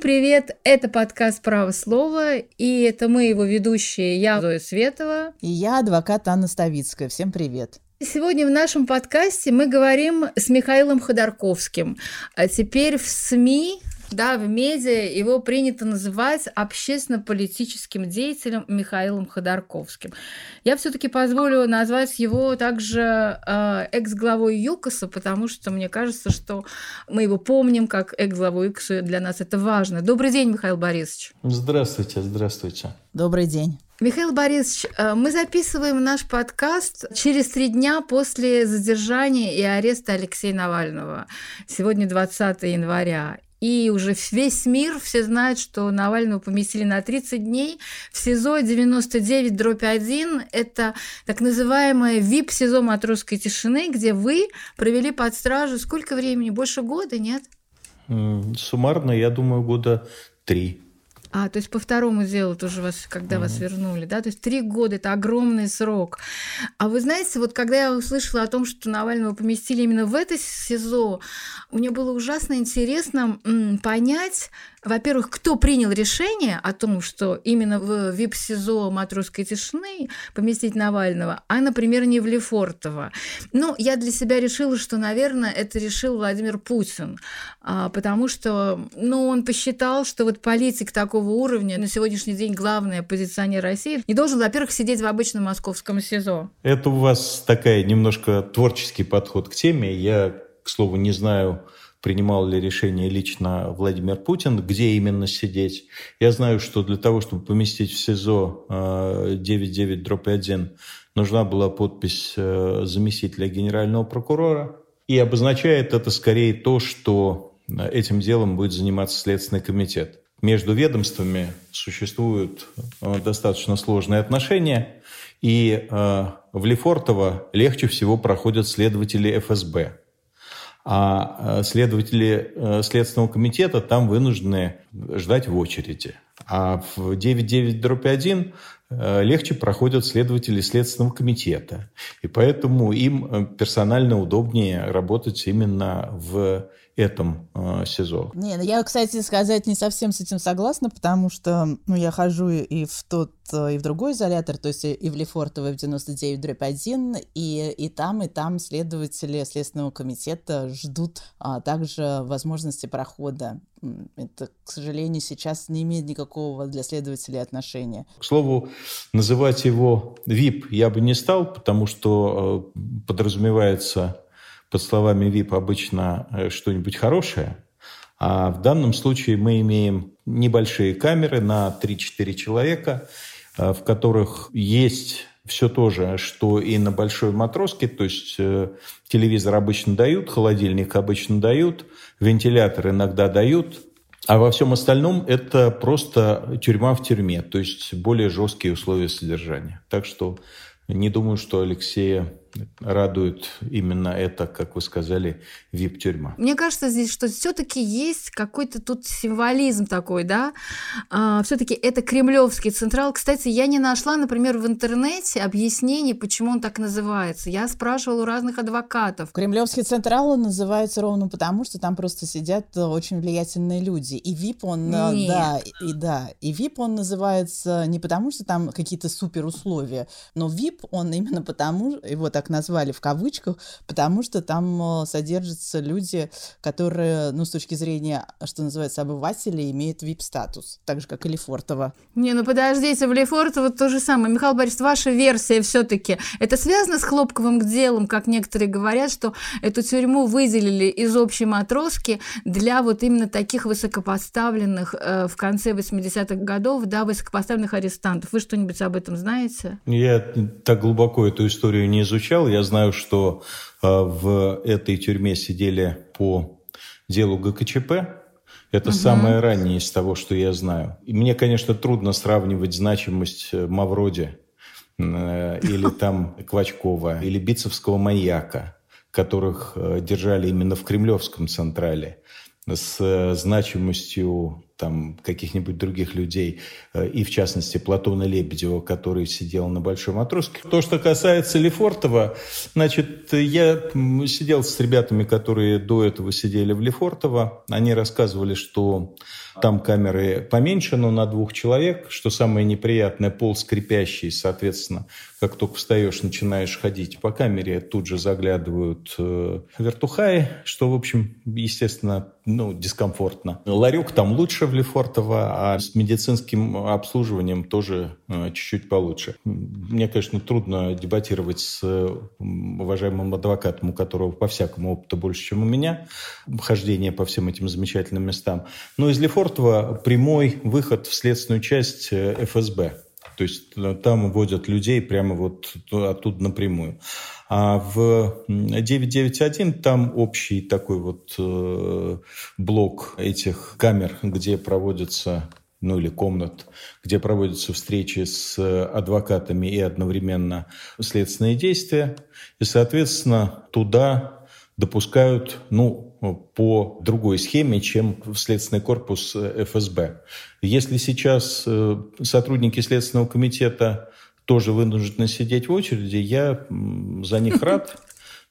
Всем привет! Это подкаст «Право слова», и это мы, его ведущие, я Зоя Светова. И я, адвокат Анна Ставицкая. Всем привет! Сегодня в нашем подкасте мы говорим с Михаилом Ходорковским. А теперь в СМИ да, в медиа его принято называть общественно-политическим деятелем Михаилом Ходорковским. Я все-таки позволю назвать его также э, экс-главой ЮКОСа, потому что мне кажется, что мы его помним как экс-главу ЮКОСа, для нас это важно. Добрый день, Михаил Борисович. Здравствуйте, здравствуйте. Добрый день. Михаил Борисович, э, мы записываем наш подкаст через три дня после задержания и ареста Алексея Навального. Сегодня 20 января. И уже весь мир, все знают, что Навального поместили на 30 дней в СИЗО 99 дробь 1. Это так называемое ВИП-СИЗО матросской тишины, где вы провели под стражу сколько времени? Больше года, нет? Суммарно, я думаю, года три. А, то есть по второму делу тоже вас, когда mm-hmm. вас вернули, да? То есть три года – это огромный срок. А вы знаете, вот когда я услышала о том, что Навального поместили именно в это СИЗО, мне было ужасно интересно понять, во-первых, кто принял решение о том, что именно в ВИП-СИЗО «Матросской тишины» поместить Навального, а, например, не в Лефортово. Ну, я для себя решила, что, наверное, это решил Владимир Путин, а, потому что, ну, он посчитал, что вот политик такого уровня, на сегодняшний день главный оппозиционер России, не должен, во-первых, сидеть в обычном московском СИЗО. Это у вас такая немножко творческий подход к теме. Я, к слову, не знаю, принимал ли решение лично Владимир Путин, где именно сидеть. Я знаю, что для того, чтобы поместить в СИЗО 99-1, э, нужна была подпись э, заместителя генерального прокурора. И обозначает это скорее то, что э, этим делом будет заниматься Следственный комитет. Между ведомствами существуют достаточно сложные отношения, и в Лефортово легче всего проходят следователи ФСБ а э, следователи э, Следственного комитета там вынуждены ждать в очереди. А в 9.9.1 э, легче проходят следователи Следственного комитета. И поэтому им персонально удобнее работать именно в этом э, СИЗО. Не, ну я, кстати, сказать не совсем с этим согласна, потому что ну, я хожу и в тот, и в другой изолятор, то есть и в Лефортово в 99 дробь 1, и, и там, и там следователи Следственного комитета ждут а, также возможности прохода. Это, к сожалению, сейчас не имеет никакого для следователей отношения. К слову, называть его VIP я бы не стал, потому что э, подразумевается под словами VIP обычно э, что-нибудь хорошее, а в данном случае мы имеем небольшие камеры на 3-4 человека, э, в которых есть все то же, что и на большой матроске, то есть э, телевизор обычно дают, холодильник обычно дают, вентилятор иногда дают, а во всем остальном это просто тюрьма в тюрьме, то есть более жесткие условия содержания. Так что не думаю, что Алексея радует именно это, как вы сказали, вип-тюрьма. Мне кажется здесь, что все-таки есть какой-то тут символизм такой, да. А, все-таки это кремлевский централ. Кстати, я не нашла, например, в интернете объяснений, почему он так называется. Я спрашивала у разных адвокатов. Кремлевский централ он называется ровно потому, что там просто сидят очень влиятельные люди. И вип он, э, Нет. да, и да, и вип он называется не потому, что там какие-то супер условия, но вип он именно потому, его так назвали в кавычках, потому что там э, содержатся люди, которые, ну, с точки зрения, что называется, обывателей, имеют вип-статус, так же, как и Лефортово. Не, ну подождите, в Лефортово то же самое. Михаил Борисович, ваша версия все-таки, это связано с хлопковым делом, как некоторые говорят, что эту тюрьму выделили из общей матроски для вот именно таких высокопоставленных э, в конце 80-х годов, да, высокопоставленных арестантов. Вы что-нибудь об этом знаете? Я так глубоко эту историю не изучал, изучал. Я знаю, что э, в этой тюрьме сидели по делу ГКЧП. Это угу. самое раннее из того, что я знаю. И мне, конечно, трудно сравнивать значимость э, Мавроди э, или там Квачкова, или Бицевского маяка, которых держали именно в Кремлевском Централе, с значимостью там каких-нибудь других людей, э, и в частности Платона Лебедева, который сидел на Большой Матроске. То, что касается Лефортова, значит, я сидел с ребятами, которые до этого сидели в Лефортово. Они рассказывали, что там камеры поменьше, но на двух человек. Что самое неприятное, пол скрипящий, соответственно, как только встаешь, начинаешь ходить по камере, тут же заглядывают э, вертухаи, что, в общем, естественно, ну, дискомфортно. Ларек там лучше в Лефортово, а с медицинским обслуживанием тоже э, чуть-чуть получше. Мне, конечно, трудно дебатировать с уважаемым адвокатом, у которого по всякому опыту больше, чем у меня, хождение по всем этим замечательным местам. Но из Лефортово прямой выход в следственную часть э, ФСБ. То есть э, там вводят людей прямо вот оттуда напрямую. А в 991 там общий такой вот э, блок этих камер, где проводятся ну или комнат, где проводятся встречи с адвокатами и одновременно следственные действия. И, соответственно, туда допускают, ну, по другой схеме, чем в Следственный корпус ФСБ. Если сейчас э, сотрудники Следственного комитета тоже вынуждены сидеть в очереди, я за них рад.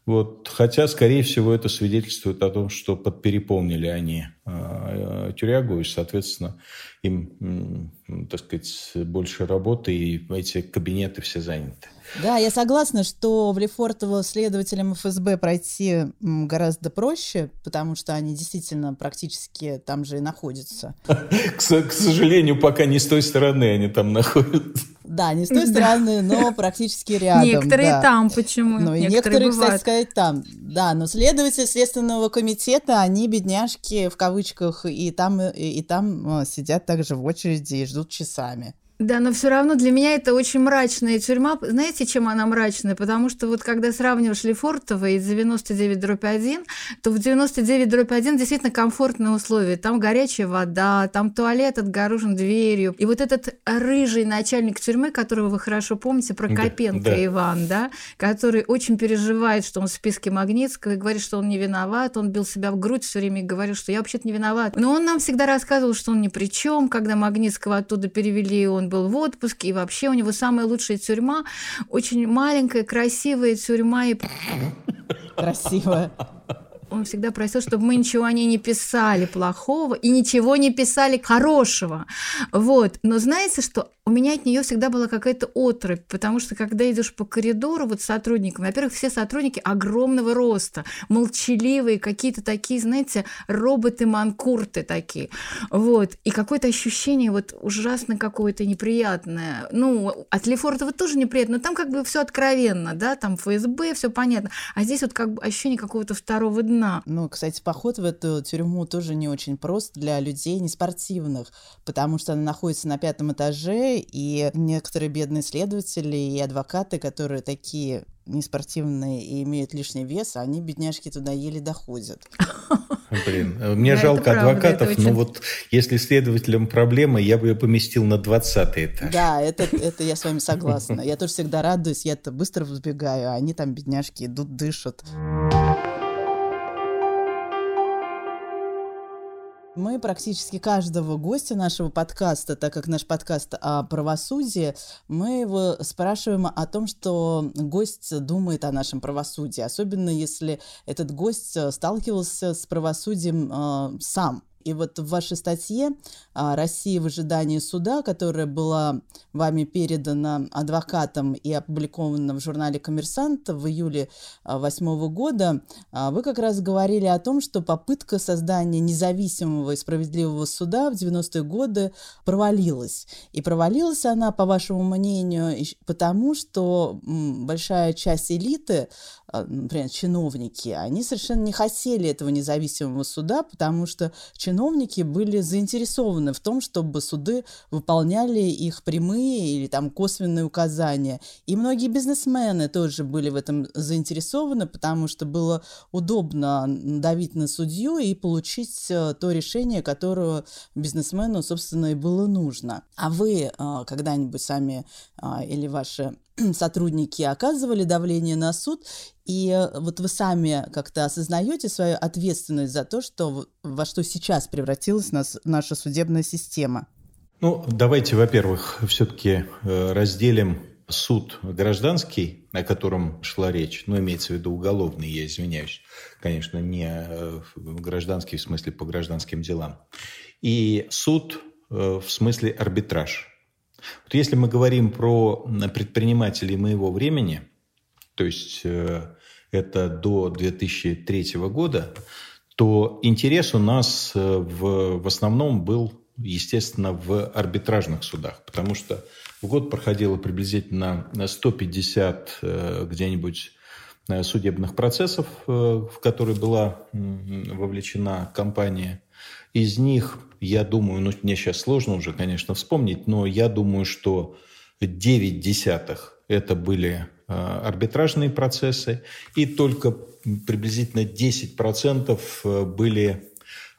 Вот, хотя, скорее всего, это свидетельствует о том, что подпереполнили они э, тюрягу, и, соответственно, им, так сказать, больше работы, и эти кабинеты все заняты. Да, я согласна, что в Лефортово следователям ФСБ пройти гораздо проще, потому что они действительно практически там же и находятся. К сожалению, пока не с той стороны они там находятся. Да, не с той стороны, но практически рядом. Некоторые да. там почему? Ну, и некоторые, некоторые кстати сказать, там. Да, но следователи Следственного комитета, они бедняжки в кавычках, и там, и, и там э, сидят также в очереди и ждут часами. Да, но все равно для меня это очень мрачная тюрьма. Знаете, чем она мрачная? Потому что вот когда сравниваешь Лефортово и 99 дробь 1, то в 99 дробь 1 действительно комфортные условия. Там горячая вода, там туалет отгорожен дверью. И вот этот рыжий начальник тюрьмы, которого вы хорошо помните, Прокопенко да, да. Иван, да, который очень переживает, что он в списке Магнитского, и говорит, что он не виноват, он бил себя в грудь все время и говорил, что я вообще-то не виноват. Но он нам всегда рассказывал, что он ни при чем, когда Магнитского оттуда перевели, он был в отпуске, и вообще у него самая лучшая тюрьма, очень маленькая, красивая тюрьма. И... Красивая он всегда просил, чтобы мы ничего о ней не писали плохого и ничего не писали хорошего. Вот. Но знаете, что у меня от нее всегда была какая-то отрыбь, потому что когда идешь по коридору вот с сотрудниками, во-первых, все сотрудники огромного роста, молчаливые, какие-то такие, знаете, роботы-манкурты такие. Вот. И какое-то ощущение вот ужасно какое-то неприятное. Ну, от Лефортова тоже неприятно, но там как бы все откровенно, да, там ФСБ, все понятно. А здесь вот как бы ощущение какого-то второго дна. Ну, кстати, поход в эту тюрьму тоже не очень прост для людей неспортивных, потому что она находится на пятом этаже, и некоторые бедные следователи и адвокаты, которые такие неспортивные и имеют лишний вес, они, бедняжки, туда еле доходят. Блин, мне но жалко адвокатов, очень... но вот если следователям проблема, я бы ее поместил на 20 этаж. Да, это, это я с вами согласна. Я тоже всегда радуюсь, я-то быстро взбегаю, а они там, бедняжки, идут, дышат. Мы практически каждого гостя нашего подкаста, так как наш подкаст о правосудии, мы его спрашиваем о том, что гость думает о нашем правосудии, особенно если этот гость сталкивался с правосудием э, сам. И вот в вашей статье а, «Россия в ожидании суда», которая была вами передана адвокатом и опубликована в журнале «Коммерсант» в июле 2008 года, а, вы как раз говорили о том, что попытка создания независимого и справедливого суда в 90-е годы провалилась. И провалилась она, по вашему мнению, потому что большая часть элиты а, например, чиновники, они совершенно не хотели этого независимого суда, потому что были заинтересованы в том, чтобы суды выполняли их прямые или там косвенные указания. И многие бизнесмены тоже были в этом заинтересованы, потому что было удобно давить на судью и получить э, то решение, которое бизнесмену, собственно, и было нужно. А вы а, когда-нибудь сами а, или ваши сотрудники оказывали давление на суд, и э, вот вы сами как-то осознаете свою ответственность за то, что во что сейчас превратилась нас, наша судебная система? Ну, давайте, во-первых, все-таки э, разделим суд гражданский, о котором шла речь, ну, имеется в виду уголовный, я извиняюсь, конечно, не э, гражданский в смысле по гражданским делам, и суд в смысле арбитраж. Вот если мы говорим про предпринимателей моего времени, то есть э, это до 2003 года, то интерес у нас э, в, в основном был, естественно, в арбитражных судах, потому что в год проходило приблизительно 150 э, где-нибудь судебных процессов, в которые была вовлечена компания. Из них я думаю, ну, мне сейчас сложно уже, конечно, вспомнить, но я думаю, что 9 десятых это были э, арбитражные процессы, и только приблизительно 10% э, были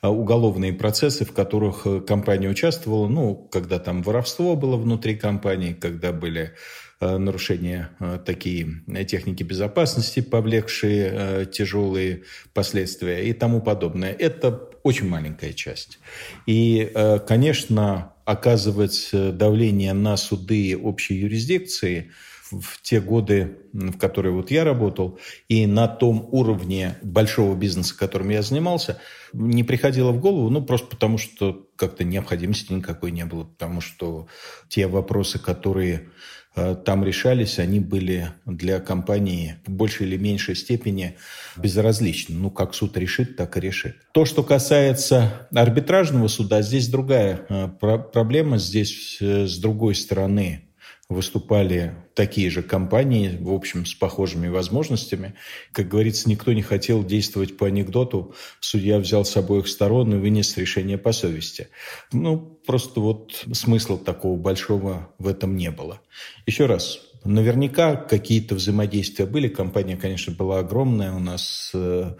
э, уголовные процессы, в которых компания участвовала, ну, когда там воровство было внутри компании, когда были нарушения такие техники безопасности, повлекшие тяжелые последствия и тому подобное. Это очень маленькая часть. И, э, конечно, оказывать э, давление на суды общей юрисдикции в те годы, в которые вот я работал, и на том уровне большого бизнеса, которым я занимался, не приходило в голову, ну, просто потому что как-то необходимости никакой не было, потому что те вопросы, которые там решались, они были для компании в большей или меньшей степени безразличны. Ну, как суд решит, так и решит. То, что касается арбитражного суда, здесь другая э, проблема. Здесь э, с другой стороны выступали такие же компании, в общем, с похожими возможностями. Как говорится, никто не хотел действовать по анекдоту. Судья взял с обоих сторон и вынес решение по совести. Ну, просто вот смысла такого большого в этом не было. Еще раз, наверняка какие-то взаимодействия были. Компания, конечно, была огромная. У нас э,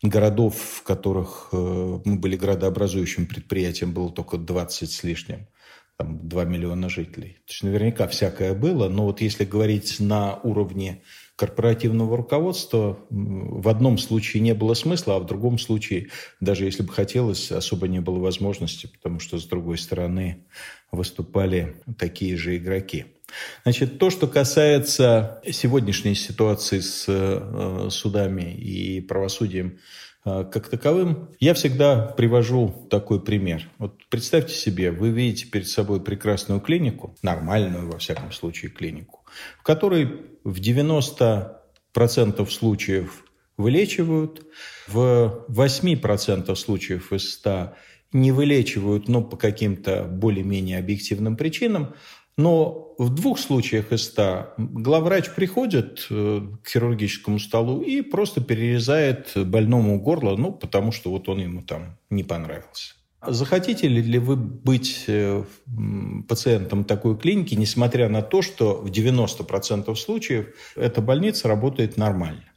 городов, в которых э, мы были градообразующим предприятием, было только 20 с лишним там 2 миллиона жителей. То есть наверняка всякое было, но вот если говорить на уровне корпоративного руководства, в одном случае не было смысла, а в другом случае, даже если бы хотелось, особо не было возможности, потому что с другой стороны выступали такие же игроки. Значит, то, что касается сегодняшней ситуации с э, судами и правосудием как таковым, я всегда привожу такой пример. Вот представьте себе, вы видите перед собой прекрасную клинику, нормальную, во всяком случае, клинику, в которой в 90% случаев вылечивают, в 8% случаев из 100 не вылечивают, но по каким-то более-менее объективным причинам, но в двух случаях из ста главврач приходит э, к хирургическому столу и просто перерезает больному горло, ну, потому что вот он ему там не понравился. Захотите ли вы быть э, пациентом такой клиники, несмотря на то, что в 90% случаев эта больница работает нормально?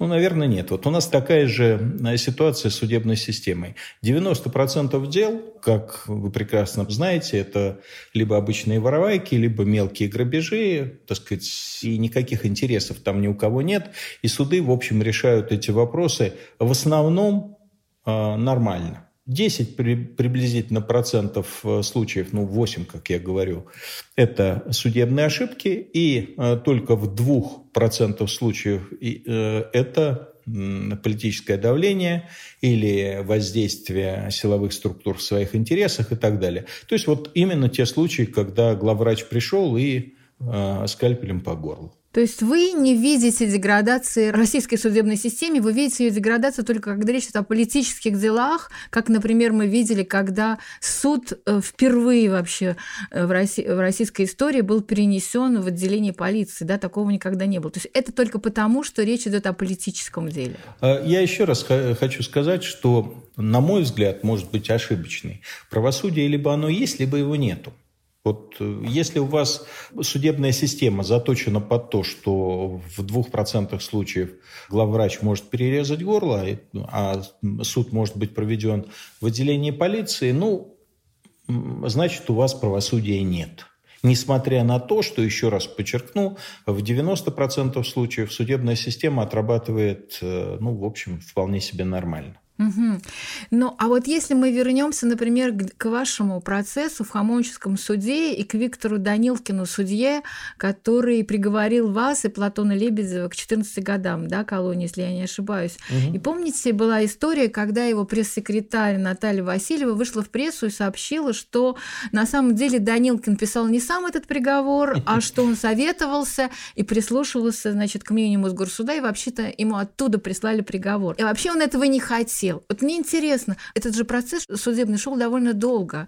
Ну, наверное, нет. Вот у нас такая же э, ситуация с судебной системой. 90% дел, как вы прекрасно знаете, это либо обычные воровайки, либо мелкие грабежи, так сказать, и никаких интересов там ни у кого нет. И суды, в общем, решают эти вопросы в основном э, нормально. 10 приблизительно процентов э, случаев, ну 8, как я говорю, это судебные ошибки, и э, только в 2% случаев э, это политическое давление или воздействие силовых структур в своих интересах и так далее. То есть вот именно те случаи, когда главврач пришел и скальпелем по горлу. То есть вы не видите деградации российской судебной системы, вы видите ее деградацию только когда речь идет о политических делах, как, например, мы видели, когда суд э, впервые вообще э, в, России, в российской истории был перенесен в отделение полиции. Да, такого никогда не было. То есть это только потому, что речь идет о политическом деле. А, я еще раз хочу сказать, что, на мой взгляд, может быть ошибочный. Правосудие либо оно есть, либо его нету. Вот э, если у вас судебная система заточена под то, что в двух процентах случаев главврач может перерезать горло, а суд может быть проведен в отделении полиции, ну, значит, у вас правосудия нет. Несмотря на то, что, еще раз подчеркну, в 90% случаев судебная система отрабатывает, э, ну, в общем, вполне себе нормально. Угу. Ну, а вот если мы вернемся, например, к вашему процессу в Хамонческом суде и к Виктору Данилкину, судье, который приговорил вас и Платона Лебедева к 14 годам, да, колонии, если я не ошибаюсь. Угу. И помните, была история, когда его пресс-секретарь Наталья Васильева вышла в прессу и сообщила, что на самом деле Данилкин писал не сам этот приговор, а что он советовался и прислушивался, значит, к мнению Мосгорсуда, и вообще-то ему оттуда прислали приговор. И вообще он этого не хотел хотел. Вот мне интересно, этот же процесс судебный шел довольно долго.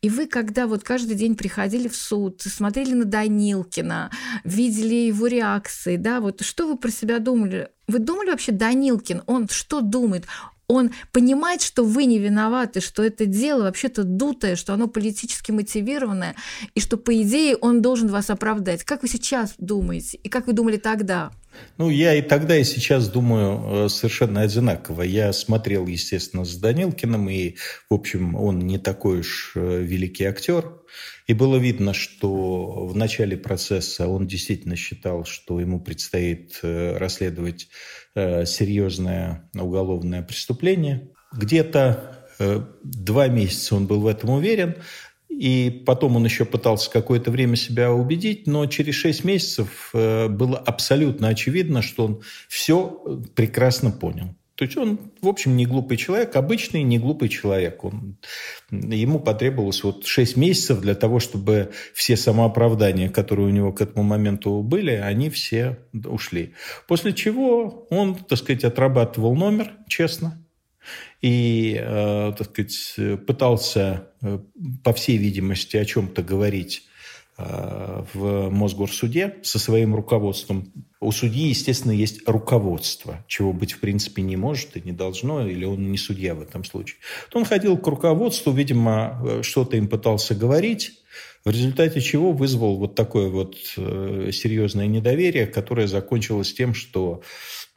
И вы, когда вот каждый день приходили в суд, смотрели на Данилкина, видели его реакции, да, вот что вы про себя думали? Вы думали вообще, Данилкин, он что думает? он понимает, что вы не виноваты, что это дело вообще-то дутое, что оно политически мотивированное, и что, по идее, он должен вас оправдать. Как вы сейчас думаете? И как вы думали тогда? Ну, я и тогда, и сейчас думаю э, совершенно одинаково. Я смотрел, естественно, с Данилкиным, и, в общем, он не такой уж э, великий актер. И было видно, что в начале процесса он действительно считал, что ему предстоит э, расследовать серьезное уголовное преступление. Где-то два месяца он был в этом уверен, и потом он еще пытался какое-то время себя убедить, но через шесть месяцев э, было абсолютно очевидно, что он все прекрасно понял. То есть он, в общем, не глупый человек, обычный не глупый человек. Он, ему потребовалось вот 6 месяцев для того, чтобы все самооправдания, которые у него к этому моменту были, они все ушли. После чего он, так сказать, отрабатывал номер, честно, и, э, так сказать, пытался, э, по всей видимости, о чем-то говорить э, в Мосгорсуде со своим руководством. У судьи, естественно, есть руководство, чего быть в принципе не может и не должно, или он не судья в этом случае. То он ходил к руководству, видимо, что-то им пытался говорить, в результате чего вызвал вот такое вот серьезное недоверие, которое закончилось тем, что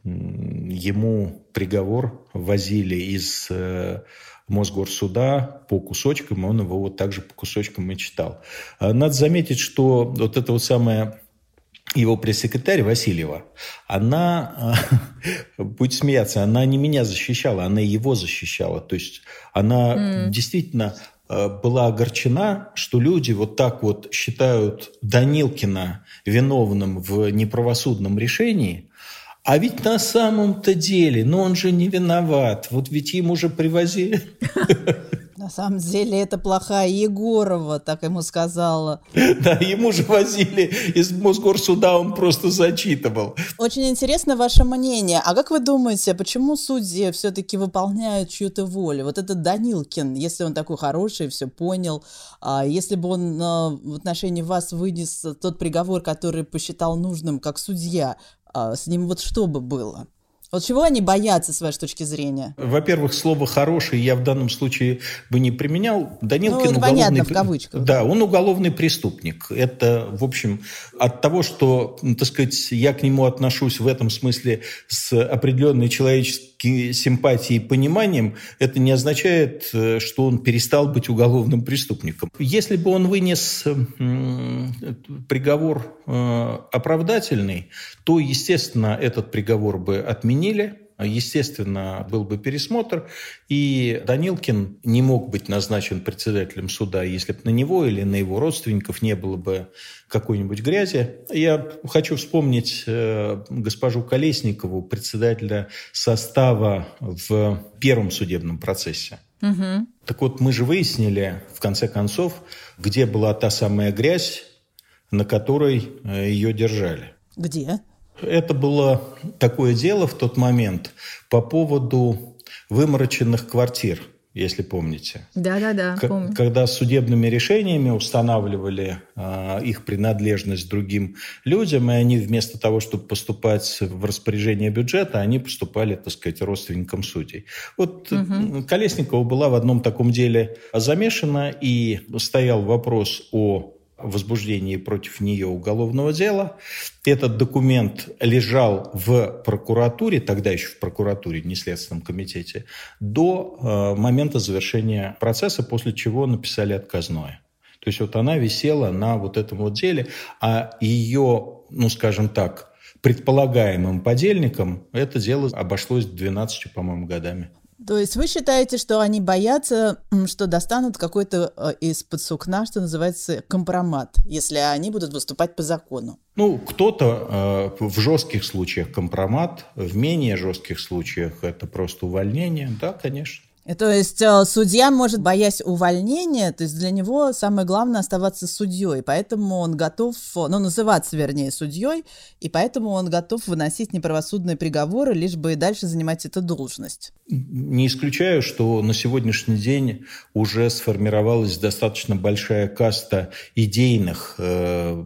ему приговор возили из э, Мосгорсуда по кусочкам, и он его вот также по кусочкам и читал. А надо заметить, что вот это вот самое его пресс-секретарь Васильева, она, будет смеяться, она не меня защищала, она его защищала. То есть она mm. действительно э, была огорчена, что люди вот так вот считают Данилкина виновным в неправосудном решении, а ведь на самом-то деле, ну он же не виноват. Вот ведь ему же привозили. На самом деле это плохая Егорова, так ему сказала. Да, ему же возили из Мосгорсуда, он просто зачитывал. Очень интересно ваше мнение. А как вы думаете, почему судьи все-таки выполняют чью-то волю? Вот этот Данилкин, если он такой хороший, все понял, а если бы он а, в отношении вас вынес тот приговор, который посчитал нужным как судья, а, с ним вот что бы было? Вот чего они боятся, с вашей точки зрения? Во-первых, слово «хороший» я в данном случае бы не применял. Данилкин ну, уголовный... понятно, в кавычках. Да, он уголовный преступник. Это, в общем, от того, что, так сказать, я к нему отношусь в этом смысле с определенной человеческой симпатией и пониманием, это не означает, э, что он перестал быть уголовным преступником. Если бы он вынес приговор э, оправдательный, то, естественно, этот приговор бы отменили, Естественно, был бы пересмотр, и Данилкин не мог быть назначен председателем суда, если бы на него или на его родственников не было бы какой-нибудь грязи. Я хочу вспомнить э, госпожу Колесникову, председателя состава в первом судебном процессе. Угу. Так вот, мы же выяснили, в конце концов, где была та самая грязь, на которой э, ее держали. Где? Это было такое дело в тот момент по поводу вымороченных квартир, если помните. Да-да-да, помню. Когда судебными решениями устанавливали э, их принадлежность другим людям, и они вместо того, чтобы поступать в распоряжение бюджета, они поступали, так сказать, родственникам судей. Вот угу. Колесникова была в одном таком деле замешана, и стоял вопрос о возбуждении против нее уголовного дела. Этот документ лежал в прокуратуре, тогда еще в прокуратуре, не Следственном комитете, до э, момента завершения процесса, после чего написали отказное. То есть вот она висела на вот этом вот деле, а ее, ну скажем так, предполагаемым подельникам это дело обошлось 12, по-моему, годами. То есть вы считаете, что они боятся, что достанут какой-то э, из-под сукна, что называется, компромат, если они будут выступать по закону? Ну, кто-то э, в жестких случаях компромат, в менее жестких случаях это просто увольнение. Да, конечно. То есть э, судья может, боясь увольнения, то есть для него самое главное оставаться судьей, поэтому он готов, ну, называться, вернее, судьей, и поэтому он готов выносить неправосудные приговоры, лишь бы и дальше занимать эту должность. Не исключаю, что на сегодняшний день уже сформировалась достаточно большая каста идейных э,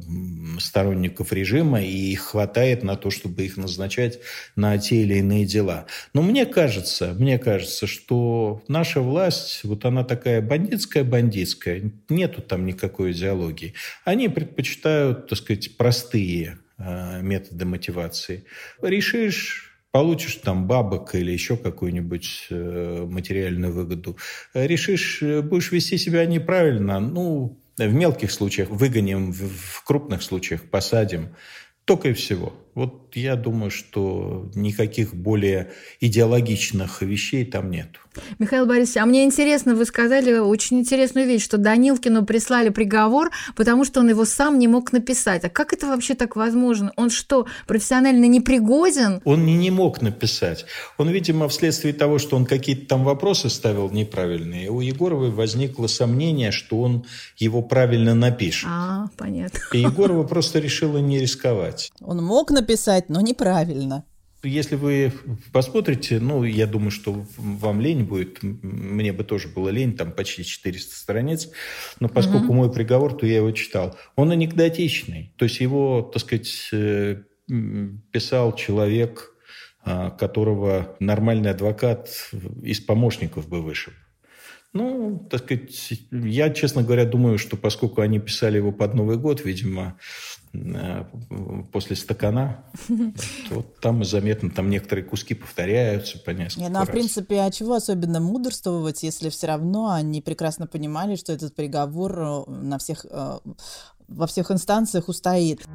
сторонников режима, и их хватает на то, чтобы их назначать на те или иные дела. Но мне кажется, мне кажется, что наша власть, вот она такая бандитская-бандитская, нету там никакой идеологии. Они предпочитают, так сказать, простые э, методы мотивации. Решишь получишь там бабок или еще какую-нибудь э, материальную выгоду. Решишь, э, будешь вести себя неправильно, ну, в мелких случаях выгоним, в крупных случаях посадим. Только и всего. Вот я думаю, что никаких более идеологичных вещей там нет. Михаил Борисович, а мне интересно, вы сказали очень интересную вещь, что Данилкину прислали приговор, потому что он его сам не мог написать. А как это вообще так возможно? Он что, профессионально непригоден? Он не, не мог написать. Он, видимо, вследствие того, что он какие-то там вопросы ставил неправильные, у Егоровой возникло сомнение, что он его правильно напишет. А, понятно. И Егорова просто решила не рисковать. Он мог написать написать, но неправильно. Если вы посмотрите, ну, я думаю, что вам лень будет, мне бы тоже было лень, там почти 400 страниц, но поскольку угу. мой приговор, то я его читал. Он анекдотичный, то есть его, так сказать, э, писал человек, а, которого нормальный адвокат из помощников бы вышиб. Ну, так сказать, я, честно говоря, думаю, что поскольку они писали его под Новый год, видимо, Э, после стакана, то там заметно, там некоторые куски повторяются по несколько Не, ну, а в принципе, а чего особенно мудрствовать, если все равно они прекрасно понимали, что этот приговор э, на всех, э, во всех инстанциях устоит.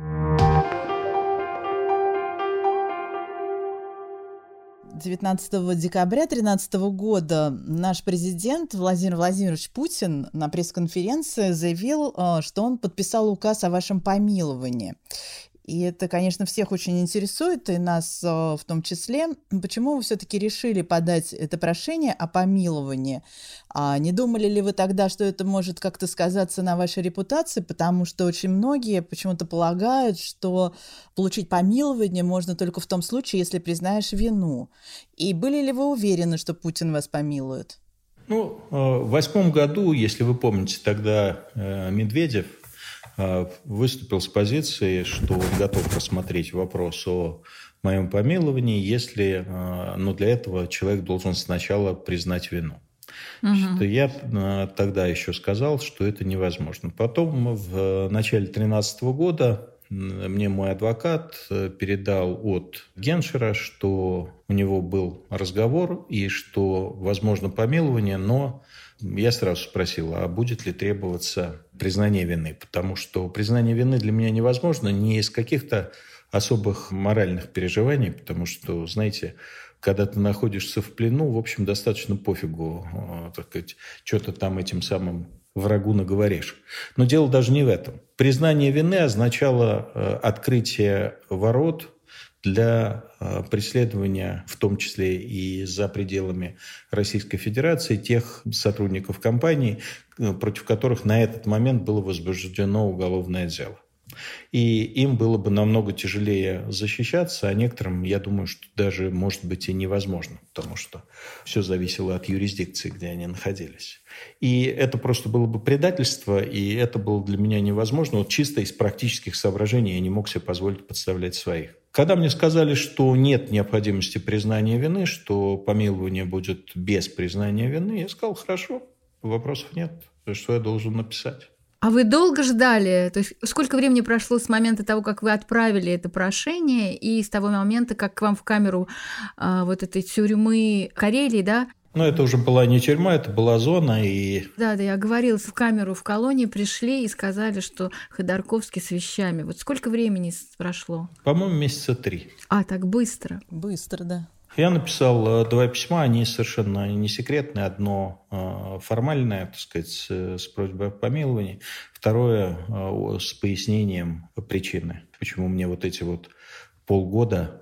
19 декабря 2013 года наш президент Владимир Владимирович Путин на пресс-конференции заявил, э, что он подписал указ о вашем помиловании. И это, конечно, всех очень интересует, и нас э, в том числе. Почему вы все-таки решили подать это прошение о помиловании? А не думали ли вы тогда, что это может как-то сказаться на вашей репутации? Потому что очень многие почему-то полагают, что получить помилование можно только в том случае, если признаешь вину. И были ли вы уверены, что Путин вас помилует? Ну, э, в восьмом году, если вы помните, тогда э, Медведев выступил с позиции, что он готов рассмотреть вопрос о моем помиловании, если, э, но для этого человек должен сначала признать вину. Угу. я э, тогда еще сказал, что это невозможно. Потом в начале 2013 года мне мой адвокат передал от Геншера, что у него был разговор и что возможно помилование, но я сразу спросил, а будет ли требоваться признание вины? Потому что признание вины для меня невозможно не из каких-то особых моральных переживаний, потому что, знаете, когда ты находишься в плену, в общем, достаточно пофигу, э, так сказать, что то там этим самым врагу наговоришь. Но дело даже не в этом. Признание вины означало э, открытие ворот для э, преследования, в том числе и за пределами Российской Федерации, тех сотрудников компании, э, против которых на этот момент было возбуждено уголовное дело. И им было бы намного тяжелее защищаться, а некоторым, я думаю, что даже, может быть, и невозможно, потому что все зависело от юрисдикции, где они находились. И это просто было бы предательство, и это было для меня невозможно. Вот чисто из практических соображений я не мог себе позволить подставлять своих. Когда мне сказали, что нет необходимости признания вины, что помилование будет без признания вины, я сказал, хорошо, вопросов нет, что я должен написать. А вы долго ждали? То есть сколько времени прошло с момента того, как вы отправили это прошение, и с того момента, как к вам в камеру а, вот этой тюрьмы Карелии, да, Ну, это уже была не тюрьма, это была зона. И... Да, да, я говорила, в камеру в колонии пришли и сказали, что Ходорковский с вещами. Вот сколько времени прошло? По-моему, месяца три. А, так быстро? Быстро, да. Я написал э, два письма, они совершенно не секретные. Одно э, формальное, так сказать, с просьбой о помиловании. Второе э, с пояснением причины, почему мне вот эти вот полгода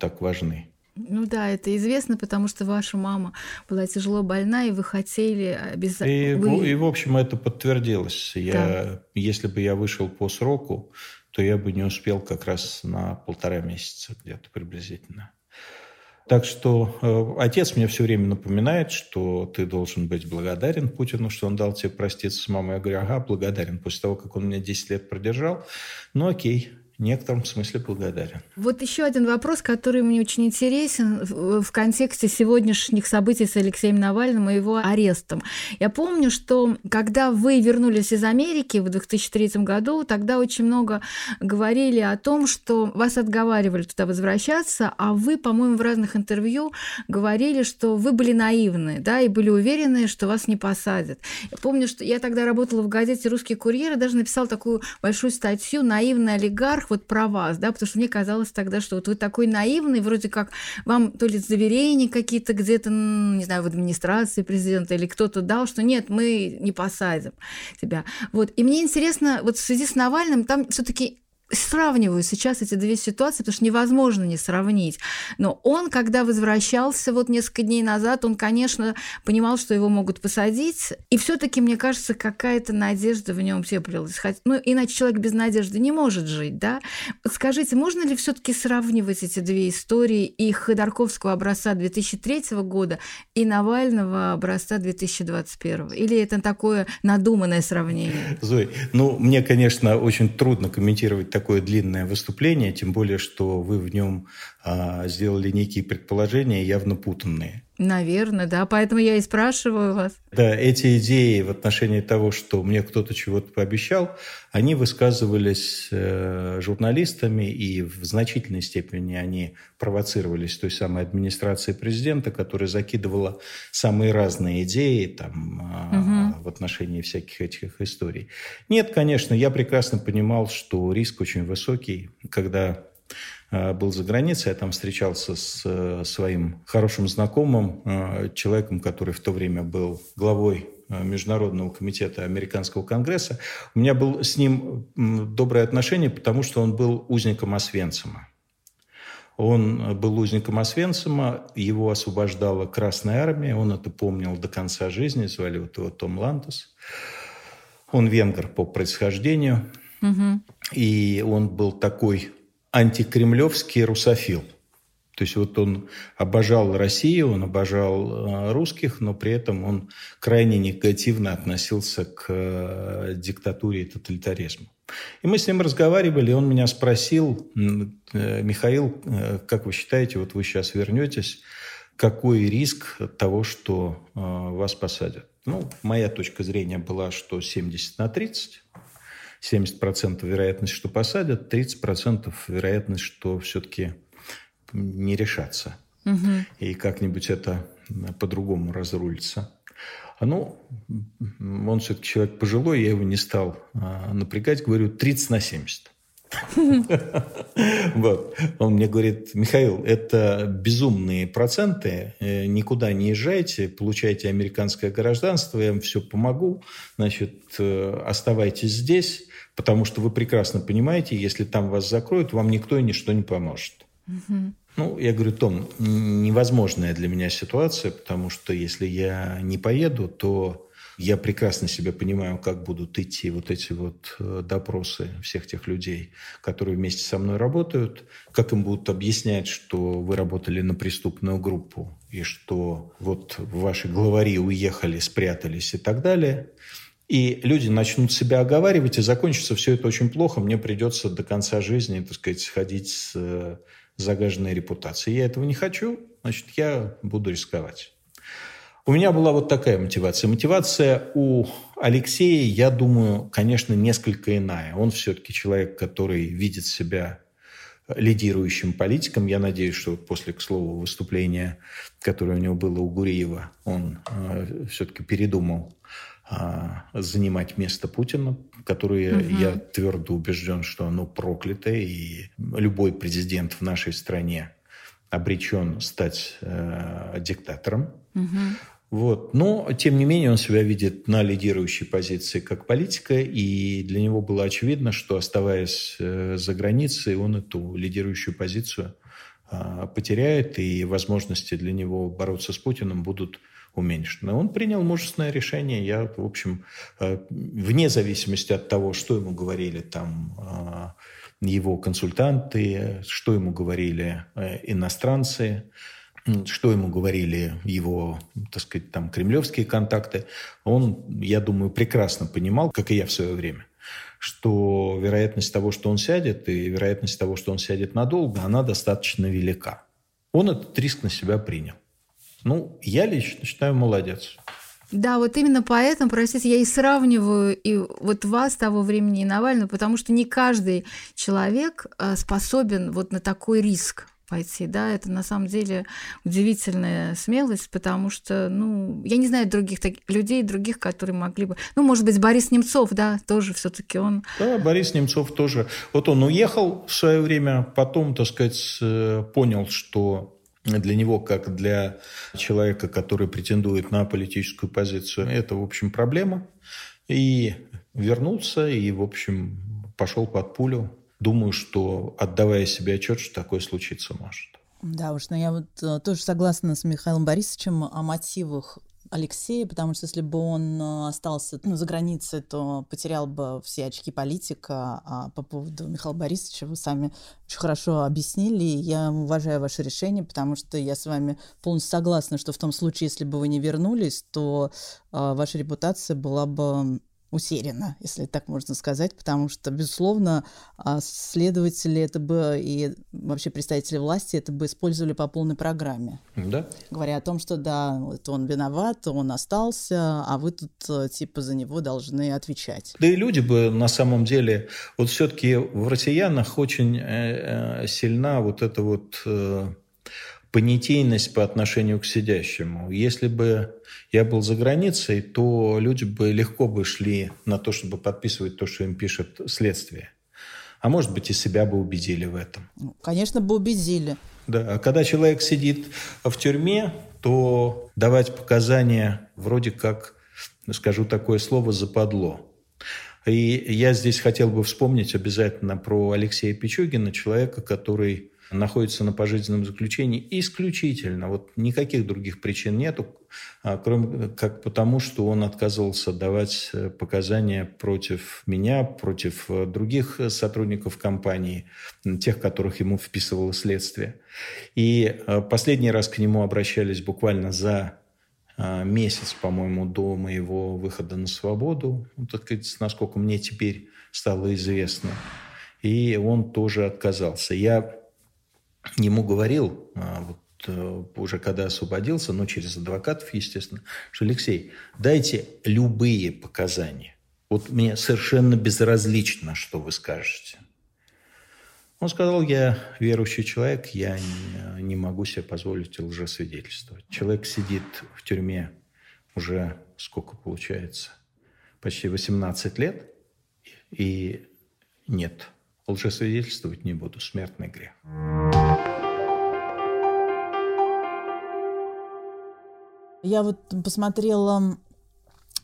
так важны. Ну да, это известно, потому что ваша мама была тяжело больна, и вы хотели обязательно... И, вы... и, в общем, это подтвердилось. Я, да. Если бы я вышел по сроку, то я бы не успел как раз на полтора месяца где-то приблизительно. Так что э, отец мне все время напоминает, что ты должен быть благодарен Путину, что он дал тебе проститься с мамой. Я говорю, ага, благодарен. После того, как он меня 10 лет продержал, ну окей, в некотором смысле благодарен. Вот еще один вопрос, который мне очень интересен в контексте сегодняшних событий с Алексеем Навальным и его арестом. Я помню, что когда вы вернулись из Америки в 2003 году, тогда очень много говорили о том, что вас отговаривали туда возвращаться, а вы, по-моему, в разных интервью говорили, что вы были наивны, да, и были уверены, что вас не посадят. Я помню, что я тогда работала в газете «Русский курьер» и даже написал такую большую статью «Наивный олигарх вот про вас, да, потому что мне казалось тогда, что вот вы такой наивный, вроде как вам то ли заверения какие-то где-то, не знаю, в администрации президента или кто-то дал, что нет, мы не посадим тебя. Вот. И мне интересно, вот в связи с Навальным, там все-таки сравниваю сейчас эти две ситуации, потому что невозможно не сравнить. Но он, когда возвращался вот несколько дней назад, он, конечно, понимал, что его могут посадить, и все-таки, мне кажется, какая-то надежда в нем теплилась. Ну, иначе человек без надежды не может жить, да? Скажите, можно ли все-таки сравнивать эти две истории и Ходорковского образца 2003 года и Навального образца 2021? Или это такое надуманное сравнение? Зой, ну, мне, конечно, очень трудно комментировать такое длинное выступление, тем более, что вы в нем а, сделали некие предположения, явно путанные. Наверное, да, поэтому я и спрашиваю вас. Да, эти идеи в отношении того, что мне кто-то чего-то пообещал, они высказывались э, журналистами, и в значительной степени они провоцировались той самой администрацией президента, которая закидывала самые разные идеи там, угу. в отношении всяких этих историй. Нет, конечно, я прекрасно понимал, что риск очень высокий, когда был за границей, я там встречался с э, своим хорошим знакомым, э, человеком, который в то время был главой Международного комитета Американского конгресса. У меня был с ним доброе отношение, потому что он был узником Освенцима. Он был узником Освенцима, его освобождала Красная Армия, он это помнил до конца жизни, звали вот его Том Лантус. Он венгр по происхождению, угу. и он был такой антикремлевский русофил. То есть вот он обожал Россию, он обожал э, русских, но при этом он крайне негативно относился к э, диктатуре и тоталитаризму. И мы с ним разговаривали, он меня спросил, э, Михаил, как вы считаете, вот вы сейчас вернетесь, какой риск того, что вас посадят? Ну, моя точка зрения была, что 70 на 30. 70% вероятность, что посадят, 30% вероятность, что все-таки не решатся. Угу. И как-нибудь это по-другому разрулится. А ну, он все-таки человек пожилой, я его не стал а, напрягать, говорю, 30 на 70. Вот. Он мне говорит, Михаил, это безумные проценты, э, никуда не езжайте, получайте американское гражданство, я вам все помогу, значит, э, оставайтесь здесь, потому что вы прекрасно понимаете, если там вас закроют, вам никто и ничто не поможет. Угу. Ну, я говорю, Том, невозможная для меня ситуация, потому что если я не поеду, то я прекрасно себя понимаю, как будут идти вот эти вот э, допросы всех тех людей, которые вместе со мной работают, как им будут объяснять, что вы работали на преступную группу и что вот ваши главари уехали, спрятались и так далее. И люди начнут себя оговаривать, и закончится все это очень плохо. Мне придется до конца жизни, так сказать, ходить с э, загаженной репутацией. Я этого не хочу, значит, я буду рисковать. У меня была вот такая мотивация. Мотивация у Алексея, я думаю, конечно, несколько иная. Он все-таки человек, который видит себя лидирующим политиком. Я надеюсь, что после, к слову, выступления, которое у него было у Гуриева, он э, все-таки передумал занимать место Путина, которое угу. я твердо убежден, что оно проклято, и любой президент в нашей стране обречен стать э, диктатором. Угу. Вот. Но, тем не менее, он себя видит на лидирующей позиции как политика, и для него было очевидно, что, оставаясь э, за границей, он эту лидирующую позицию э, потеряет, и возможности для него бороться с Путиным будут уменьшены. Он принял мужественное решение. Я, в общем, э, вне зависимости от того, что ему говорили там его консультанты, что ему говорили иностранцы, что ему говорили его, так сказать, там, кремлевские контакты, он, я думаю, прекрасно понимал, как и я в свое время, что вероятность того, что он сядет, и вероятность того, что он сядет надолго, она достаточно велика. Он этот риск на себя принял. Ну, я лично считаю, молодец. Да, вот именно поэтому, простите, я и сравниваю и вот вас того времени и Навального, потому что не каждый человек э, способен вот на такой риск пойти, да, это на самом деле удивительная смелость, потому что, ну, я не знаю других таких людей, других, которые могли бы, ну, может быть, Борис Немцов, да, тоже все таки он... Да, Борис Немцов тоже. Вот он уехал в свое время, потом, так сказать, э, понял, что для него, как для человека, который претендует на политическую позицию, это, в общем, проблема. И вернулся, и, в общем, пошел под пулю думаю, что отдавая себе отчет, что такое случиться может. Да уж, но я вот э, тоже согласна с Михаилом Борисовичем о мотивах Алексея, потому что если бы он э, остался ну, за границей, то потерял бы все очки политика. А по поводу Михаила Борисовича вы сами очень хорошо объяснили. Я уважаю ваше решение, потому что я с вами полностью согласна, что в том случае, если бы вы не вернулись, то э, ваша репутация была бы усеренно, если так можно сказать, потому что, безусловно, а, следователи это бы и вообще представители власти это бы использовали по полной программе. Да. Говоря о том, что да, вот он виноват, он остался, а вы тут э, типа за него должны отвечать. Да и люди бы на самом деле, вот все-таки в россиянах очень э, э, сильна вот эта вот понятийность по отношению к сидящему. Если бы я был за границей, то люди бы легко бы шли на то, чтобы подписывать то, что им пишет следствие. А может быть, и себя бы убедили в этом. Ну, конечно, бы убедили. Да, а когда человек сидит в тюрьме, то давать показания вроде как, скажу такое слово, западло. И я здесь хотел бы вспомнить обязательно про Алексея Пичугина, человека, который находится на пожизненном заключении исключительно, вот никаких других причин нету, а, кроме как потому, что он отказывался давать э, показания против меня, против э, других сотрудников компании, тех, которых ему вписывало следствие. И э, последний раз к нему обращались буквально за месяц, по-моему, до моего выхода на свободу, ну, так сказать, насколько мне теперь стало известно. И он тоже отказался. Я ему говорил, а, вот, э, уже когда освободился, но через адвокатов, естественно, что Алексей, дайте любые показания. Вот мне совершенно безразлично, что вы скажете. Он сказал, я верующий человек, я не могу себе позволить лжесвидетельствовать. Человек сидит в тюрьме уже сколько получается? Почти 18 лет. И нет, лжесвидетельствовать не буду, смертный грех. Я вот посмотрела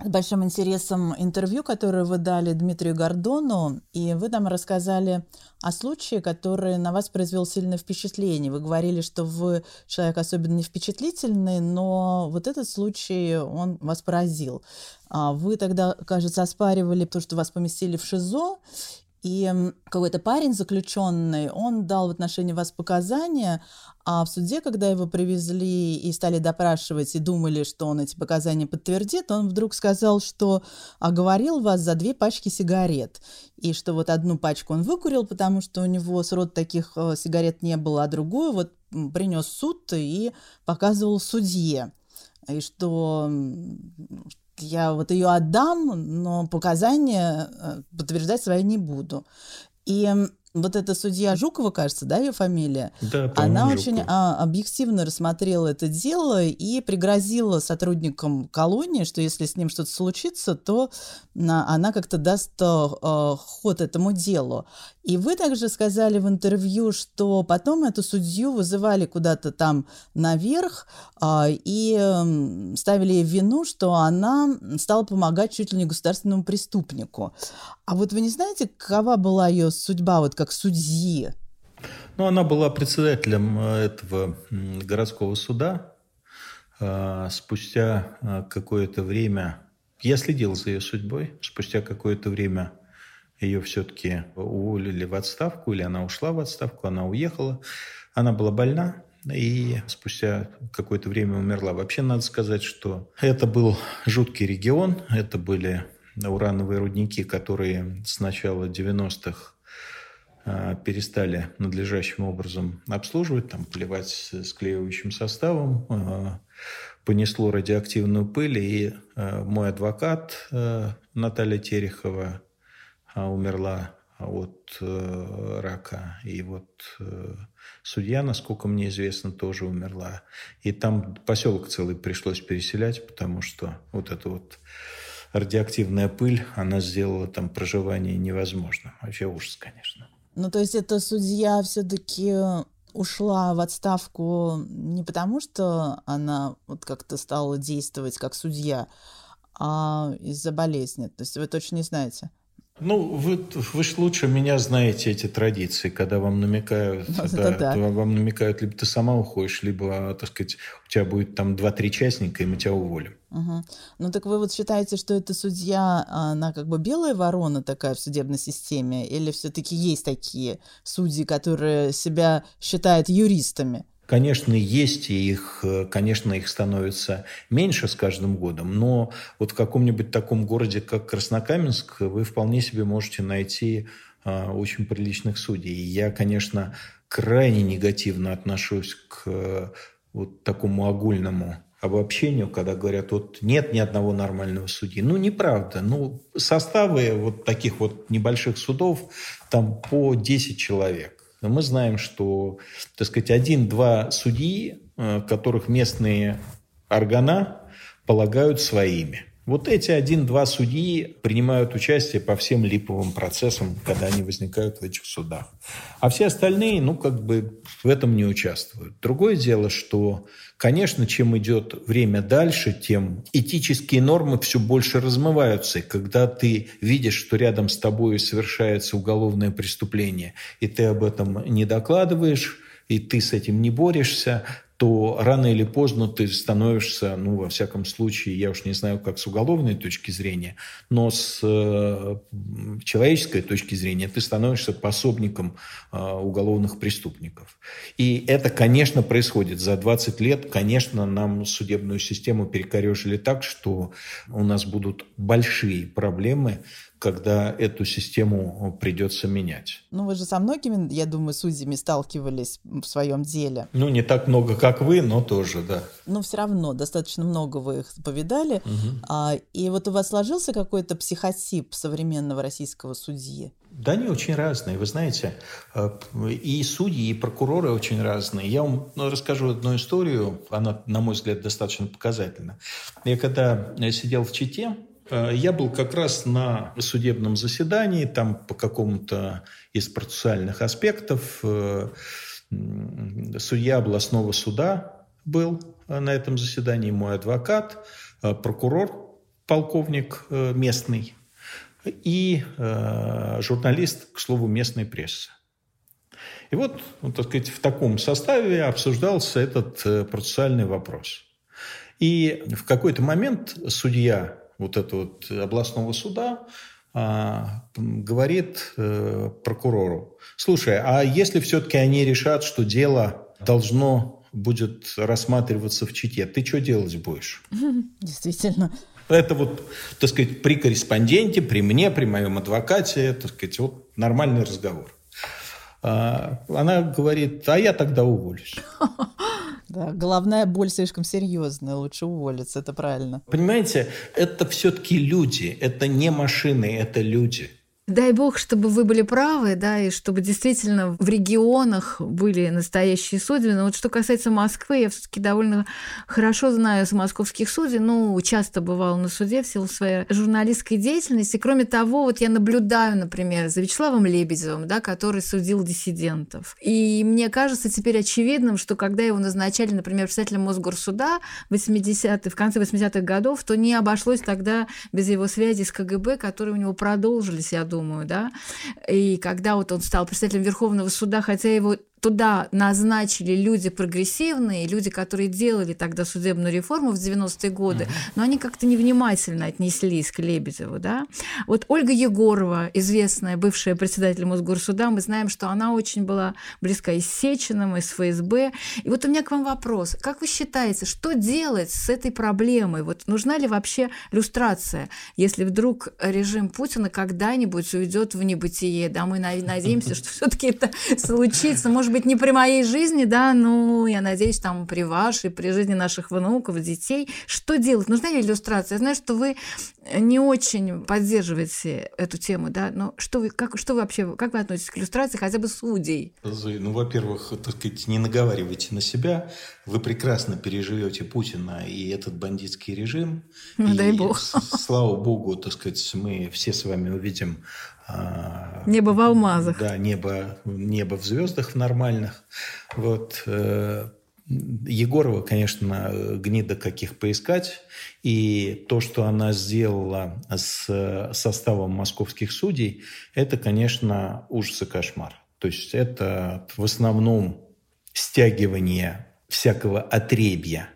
с большим интересом интервью, которое вы дали Дмитрию Гордону, и вы там рассказали о случае, который на вас произвел сильное впечатление. Вы говорили, что вы человек особенно не впечатлительный, но вот этот случай, он вас поразил. А вы тогда, кажется, оспаривали то, что вас поместили в ШИЗО, и какой-то парень заключенный, он дал в отношении вас показания, а в суде, когда его привезли и стали допрашивать, и думали, что он эти показания подтвердит, он вдруг сказал, что оговорил вас за две пачки сигарет. И что вот одну пачку он выкурил, потому что у него срод таких э, сигарет не было, а другую вот принес суд и показывал судье. И что я вот ее отдам, но показания э, подтверждать свои не буду. И вот эта судья Жукова, кажется, да, ее фамилия? Да, Она Жукова. очень а, объективно рассмотрела это дело и пригрозила сотрудникам колонии, что если с ним что-то случится, то на, она как-то даст а, ход этому делу. И вы также сказали в интервью, что потом эту судью вызывали куда-то там наверх а, и а, ставили ей вину, что она стала помогать чуть ли не государственному преступнику. А вот вы не знаете, какова была ее судьба вот как судьи? Ну, она была председателем э, этого городского суда. А, спустя а, какое-то время, я следил за ее судьбой, спустя какое-то время ее все-таки уволили в отставку, или она ушла в отставку, она уехала. Она была больна, и спустя какое-то время умерла. Вообще надо сказать, что это был жуткий регион, это были урановые рудники, которые с начала 90-х а, перестали надлежащим образом обслуживать, там, поливать склеивающим составом, а, понесло радиоактивную пыль, и а, мой адвокат Наталья Терехова умерла от рака, и вот судья, насколько мне известно, тоже умерла. И там поселок целый пришлось переселять, потому что вот это вот радиоактивная пыль, она сделала там проживание невозможным. Вообще ужас, конечно. Ну, то есть эта судья все-таки ушла в отставку не потому, что она вот как-то стала действовать как судья, а из-за болезни. То есть вы точно не знаете? Ну, вы, вы же лучше меня знаете эти традиции, когда вам намекают, ну, да, да. вам намекают, либо ты сама уходишь, либо, так сказать, у тебя будет там два-три частника, и мы тебя уволим. Угу. Ну так вы вот считаете, что эта судья, она как бы белая ворона такая в судебной системе, или все-таки есть такие судьи, которые себя считают юристами? Конечно, есть, и их, конечно, их становится меньше с каждым годом, но вот в каком-нибудь таком городе, как Краснокаменск, вы вполне себе можете найти а, очень приличных судей. Я, конечно, крайне негативно отношусь к вот такому огульному обобщению, когда говорят, вот нет ни одного нормального судьи. Ну, неправда. Ну, составы вот таких вот небольших судов там по 10 человек. Но мы знаем, что, так сказать, один-два судьи, э, которых местные органа полагают своими. Вот эти один-два судьи принимают участие по всем липовым процессам, когда они возникают в этих судах. А все остальные, ну, как бы в этом не участвуют. Другое дело, что, конечно, чем идет время дальше, тем этические нормы все больше размываются. И когда ты видишь, что рядом с тобой совершается уголовное преступление, и ты об этом не докладываешь, и ты с этим не борешься, то рано или поздно ты становишься, ну, во всяком случае, я уж не знаю, как с уголовной точки зрения, но с э, человеческой точки зрения ты становишься пособником э, уголовных преступников. И это, конечно, происходит. За 20 лет, конечно, нам судебную систему перекорежили так, что у нас будут большие проблемы когда эту систему придется менять. Ну, вы же со многими, я думаю, судьями сталкивались в своем деле. Ну, не так много, как вы, но тоже, да. Но все равно достаточно много вы их повидали. Угу. А, и вот у вас сложился какой-то психотип современного российского судьи? Да, они очень разные. Вы знаете, э, и судьи, и прокуроры очень разные. Я вам ну, расскажу одну историю, она, на мой взгляд, достаточно показательна. Я когда сидел в Чите, Э, я был как раз на судебном заседании, там по какому-то из процессуальных аспектов э, судья областного суда был э, на этом заседании, мой адвокат, прокурор, полковник местный и журналист, к слову, местной прессы. И вот, ну, так сказать, в таком составе обсуждался этот процессуальный вопрос. И в какой-то момент судья вот этого вот областного суда а, говорит э, прокурору, слушай, а если все-таки они решат, что дело должно будет рассматриваться в Чите, ты что делать будешь? Действительно. Это вот, так сказать, при корреспонденте, при мне, при моем адвокате, так сказать, вот нормальный разговор. А, она говорит, а я тогда уволюсь. Да, головная боль слишком серьезная, лучше уволиться, это правильно. Понимаете, это все-таки люди, это не машины, это люди. Дай бог, чтобы вы были правы, да, и чтобы действительно в регионах были настоящие судьи. Но вот что касается Москвы, я все-таки довольно хорошо знаю московских судей, ну, часто бывал на суде в силу своей журналистской деятельности. Кроме того, вот я наблюдаю, например, за Вячеславом Лебедевым, да, который судил диссидентов. И мне кажется теперь очевидным, что когда его назначали, например, председателем Мосгорсуда в 80 в конце 80-х годов, то не обошлось тогда без его связи с КГБ, которые у него продолжились, я думаю, думаю, да. И когда вот он стал председателем Верховного суда, хотя его туда назначили люди прогрессивные, люди, которые делали тогда судебную реформу в 90-е годы, uh-huh. но они как-то невнимательно отнеслись к Лебедеву. Да? Вот Ольга Егорова, известная бывшая председатель Мосгорсуда, мы знаем, что она очень была близка и с Сечиным, и с ФСБ. И вот у меня к вам вопрос. Как вы считаете, что делать с этой проблемой? Вот нужна ли вообще люстрация, если вдруг режим Путина когда-нибудь уйдет в небытие? Да, мы надеемся, что все-таки это случится. Может может быть, не при моей жизни, да, но я надеюсь, там при вашей, при жизни наших внуков, детей. Что делать? Нужна ли иллюстрация? Я знаю, что вы не очень поддерживаете эту тему, да, но что вы, как, что вы вообще, как вы относитесь к иллюстрации хотя бы судей? Ну, во-первых, так сказать, не наговаривайте на себя. Вы прекрасно переживете Путина и этот бандитский режим. Ну, и, дай бог. Слава богу, так сказать, мы все с вами увидим небо в алмазах. Да, небо, небо в звездах в нормальных. Вот. Э, Егорова, конечно, гнида каких поискать. И то, что она сделала с составом московских судей, это, конечно, ужас и кошмар. То есть это в основном стягивание всякого отребья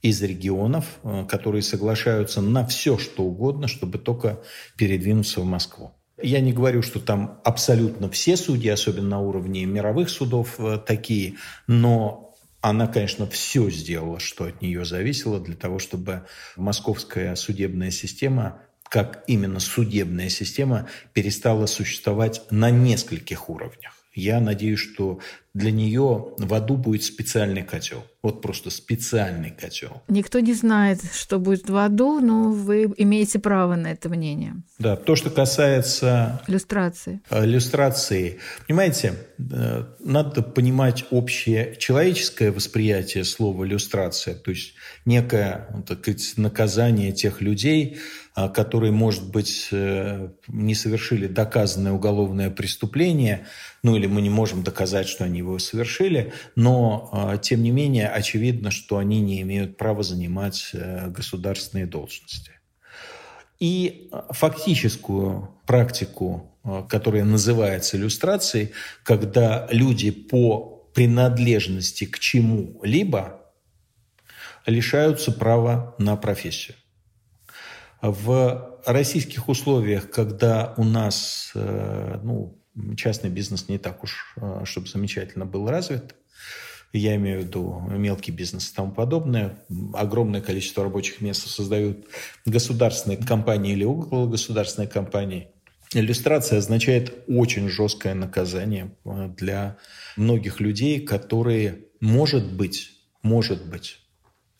из регионов, э, которые соглашаются на все, что угодно, чтобы только передвинуться в Москву. Я не говорю, что там абсолютно все судьи, особенно на уровне мировых судов, э, такие, но она, конечно, все сделала, что от нее зависело, для того, чтобы московская судебная система, как именно судебная система, перестала существовать на нескольких уровнях. Я надеюсь, что для нее в аду будет специальный котел. Вот просто специальный котел. Никто не знает, что будет в аду, но вы имеете право на это мнение. Да, то, что касается... Иллюстрации. Э, иллюстрации. Понимаете, э, надо понимать общее человеческое восприятие слова иллюстрация, то есть некое так сказать, наказание тех людей, э, которые, может быть, не совершили доказанное уголовное преступление, ну или мы не можем доказать, что они его совершили, но, а, тем не менее, очевидно, что они не имеют права занимать э, государственные должности. И а, фактическую практику, а, которая называется иллюстрацией, когда люди по принадлежности к чему-либо лишаются права на профессию. В российских условиях, когда у нас э, ну, частный бизнес не так уж, а, чтобы замечательно был развит. Я имею в виду мелкий бизнес и тому подобное. Огромное количество рабочих мест создают государственные компании или около государственной компании. Иллюстрация означает очень жесткое наказание а, для многих людей, которые, может быть, может быть,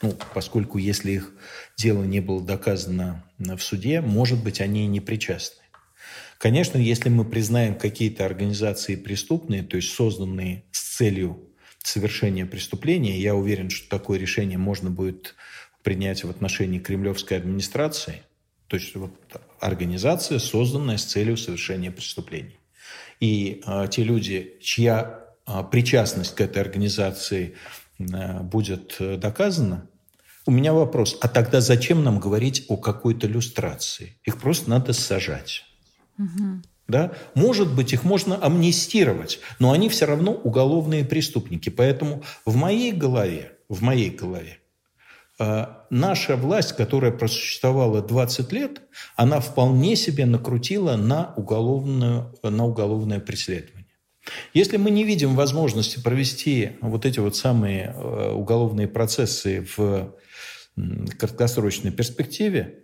ну, поскольку если их дело не было доказано в суде, может быть, они не причастны. Конечно, если мы признаем какие-то организации преступные, то есть созданные с целью совершения преступления, я уверен, что такое решение можно будет принять в отношении кремлевской администрации, то есть вот организация, созданная с целью совершения преступлений. И э, те люди, чья э, причастность к этой организации э, будет доказана, у меня вопрос, а тогда зачем нам говорить о какой-то люстрации? Их просто надо сажать. Да? Может быть, их можно амнистировать, но они все равно уголовные преступники. Поэтому в моей голове, в моей голове, э, наша власть, которая просуществовала 20 лет, она вполне себе накрутила на, уголовную, на уголовное преследование. Если мы не видим возможности провести вот эти вот самые э, уголовные процессы в краткосрочной перспективе,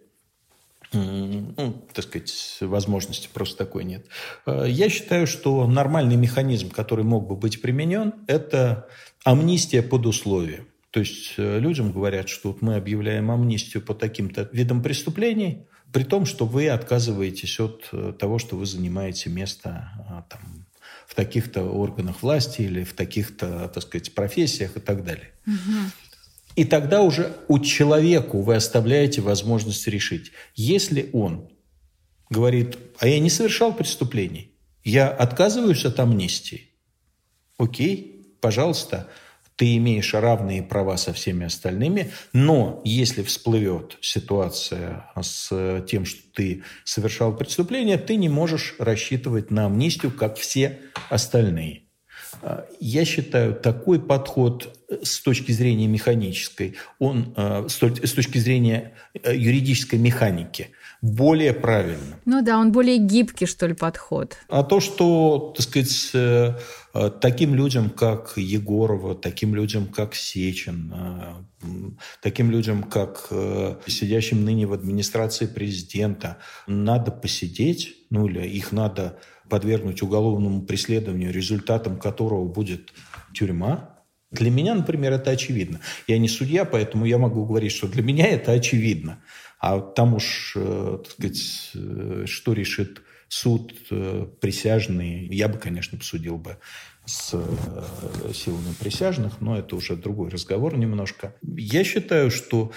ну, так сказать, возможности просто такой нет. Э, я считаю, что нормальный механизм, который мог бы быть применен, это амнистия под условием. То есть э, людям говорят, что вот мы объявляем амнистию по таким-то видам преступлений, При том, что вы отказываетесь от э, того, что вы занимаете место а, там, в таких-то органах власти или в таких-то, так сказать, профессиях и так далее. Угу. И тогда уже у человека вы оставляете возможность решить. Если он говорит, а я не совершал преступлений, я отказываюсь от амнистии, окей, пожалуйста, ты имеешь равные права со всеми остальными, но если всплывет ситуация с тем, что ты совершал преступление, ты не можешь рассчитывать на амнистию, как все остальные. Я считаю, такой подход с точки зрения механической, он э, с точки зрения э, юридической механики – более правильным. Ну да, он более гибкий, что ли, подход. А то, что, так сказать, э, таким людям, как Егорова, таким людям, как Сечин, таким людям, как сидящим ныне в администрации президента, надо посидеть, ну или их надо подвергнуть уголовному преследованию, результатом которого будет тюрьма, для меня, например, это очевидно. Я не судья, поэтому я могу говорить, что для меня это очевидно. А там уж, э, так сказать, э, что решит суд э, присяжный, я бы, конечно, посудил бы с силами присяжных, но это уже другой разговор немножко. Я считаю, что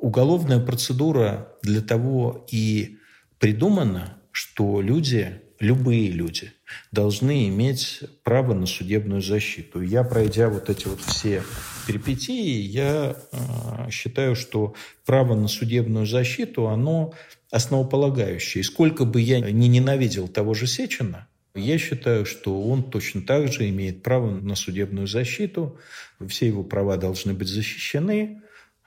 уголовная процедура для того и придумана, что люди любые люди должны иметь право на судебную защиту. Я, пройдя вот эти вот все перипетии, я э, считаю, что право на судебную защиту, оно основополагающее. И сколько бы я не ненавидел того же Сечина, я считаю, что он точно так же имеет право на судебную защиту, все его права должны быть защищены,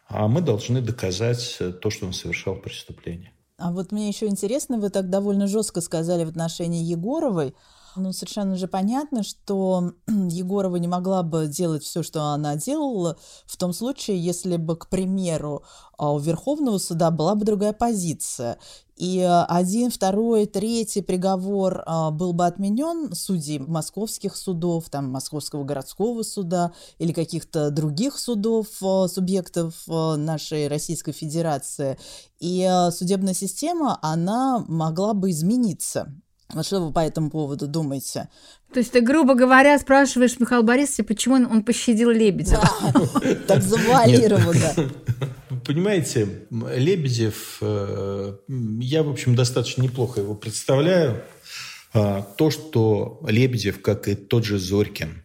а мы должны доказать то, что он совершал преступление. А вот мне еще интересно, вы так довольно жестко сказали в отношении Егоровой. Ну, совершенно же понятно, что Егорова не могла бы делать все, что она делала, в том случае, если бы, к примеру, а, у Верховного суда была бы другая позиция. И один, второй, третий приговор а, был бы отменен судей московских судов, там, Московского городского суда или каких-то других судов, а, субъектов нашей Российской Федерации. И судебная система, она могла бы измениться. Вот что вы по этому поводу думаете? То есть ты, грубо говоря, спрашиваешь Михаила Борисовича, почему он, он пощадил Лебедева? Так завуалированно. Понимаете, Лебедев, э, я, в общем, достаточно неплохо его представляю. А, то, что Лебедев, как и тот же Зорькин,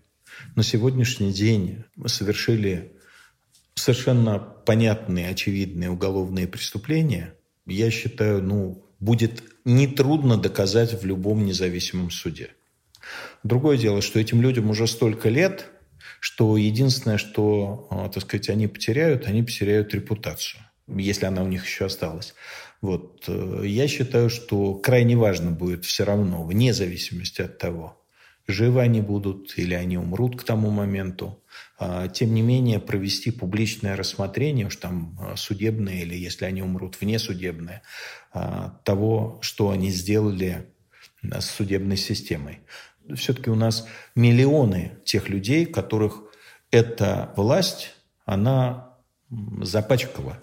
на сегодняшний день совершили совершенно понятные, очевидные уголовные преступления, я считаю, ну, будет нетрудно доказать в любом независимом суде. Другое дело, что этим людям уже столько лет, что единственное, что, а, так сказать, они потеряют, они потеряют репутацию, если она у них еще осталась. Вот. Э, я считаю, что крайне важно будет все равно, вне зависимости от того, живы они будут или они умрут к тому моменту, тем не менее провести публичное рассмотрение, уж там а, судебное или если они умрут внесудебное, а, того, что они сделали с судебной системой. Все-таки у нас миллионы тех людей, которых эта власть, она запачкала.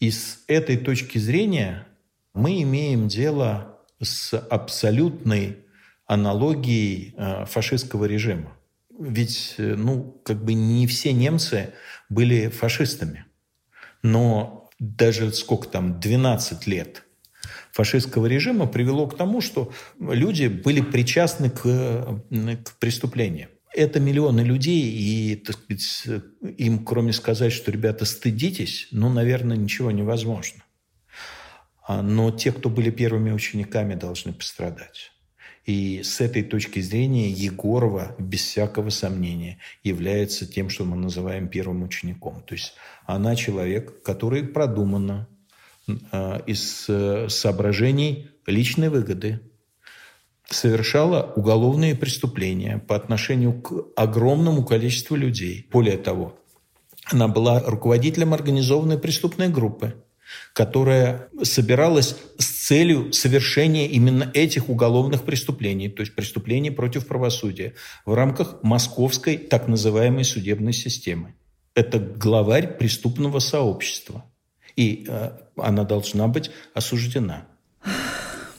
И с этой точки зрения мы имеем дело с абсолютной аналогией фашистского режима. Ведь, э, ну, как бы не все немцы были фашистами. Но даже сколько там, 12 лет фашистского режима привело к тому, что люди были причастны к, к преступлениям. Это миллионы людей, и так сказать, им, кроме сказать, что, ребята, стыдитесь, ну, наверное, ничего невозможно. А, но те, кто были первыми учениками, должны пострадать. И с этой точки зрения Егорова, без всякого сомнения, является тем, что мы называем первым учеником. То есть она человек, который продуманно э, из э, соображений личной выгоды совершала уголовные преступления по отношению к огромному количеству людей. Более того, она была руководителем организованной преступной группы – которая собиралась с целью совершения именно этих уголовных преступлений, то есть преступлений против правосудия, в рамках московской так называемой судебной системы. Это главарь преступного сообщества. И э, она должна быть осуждена.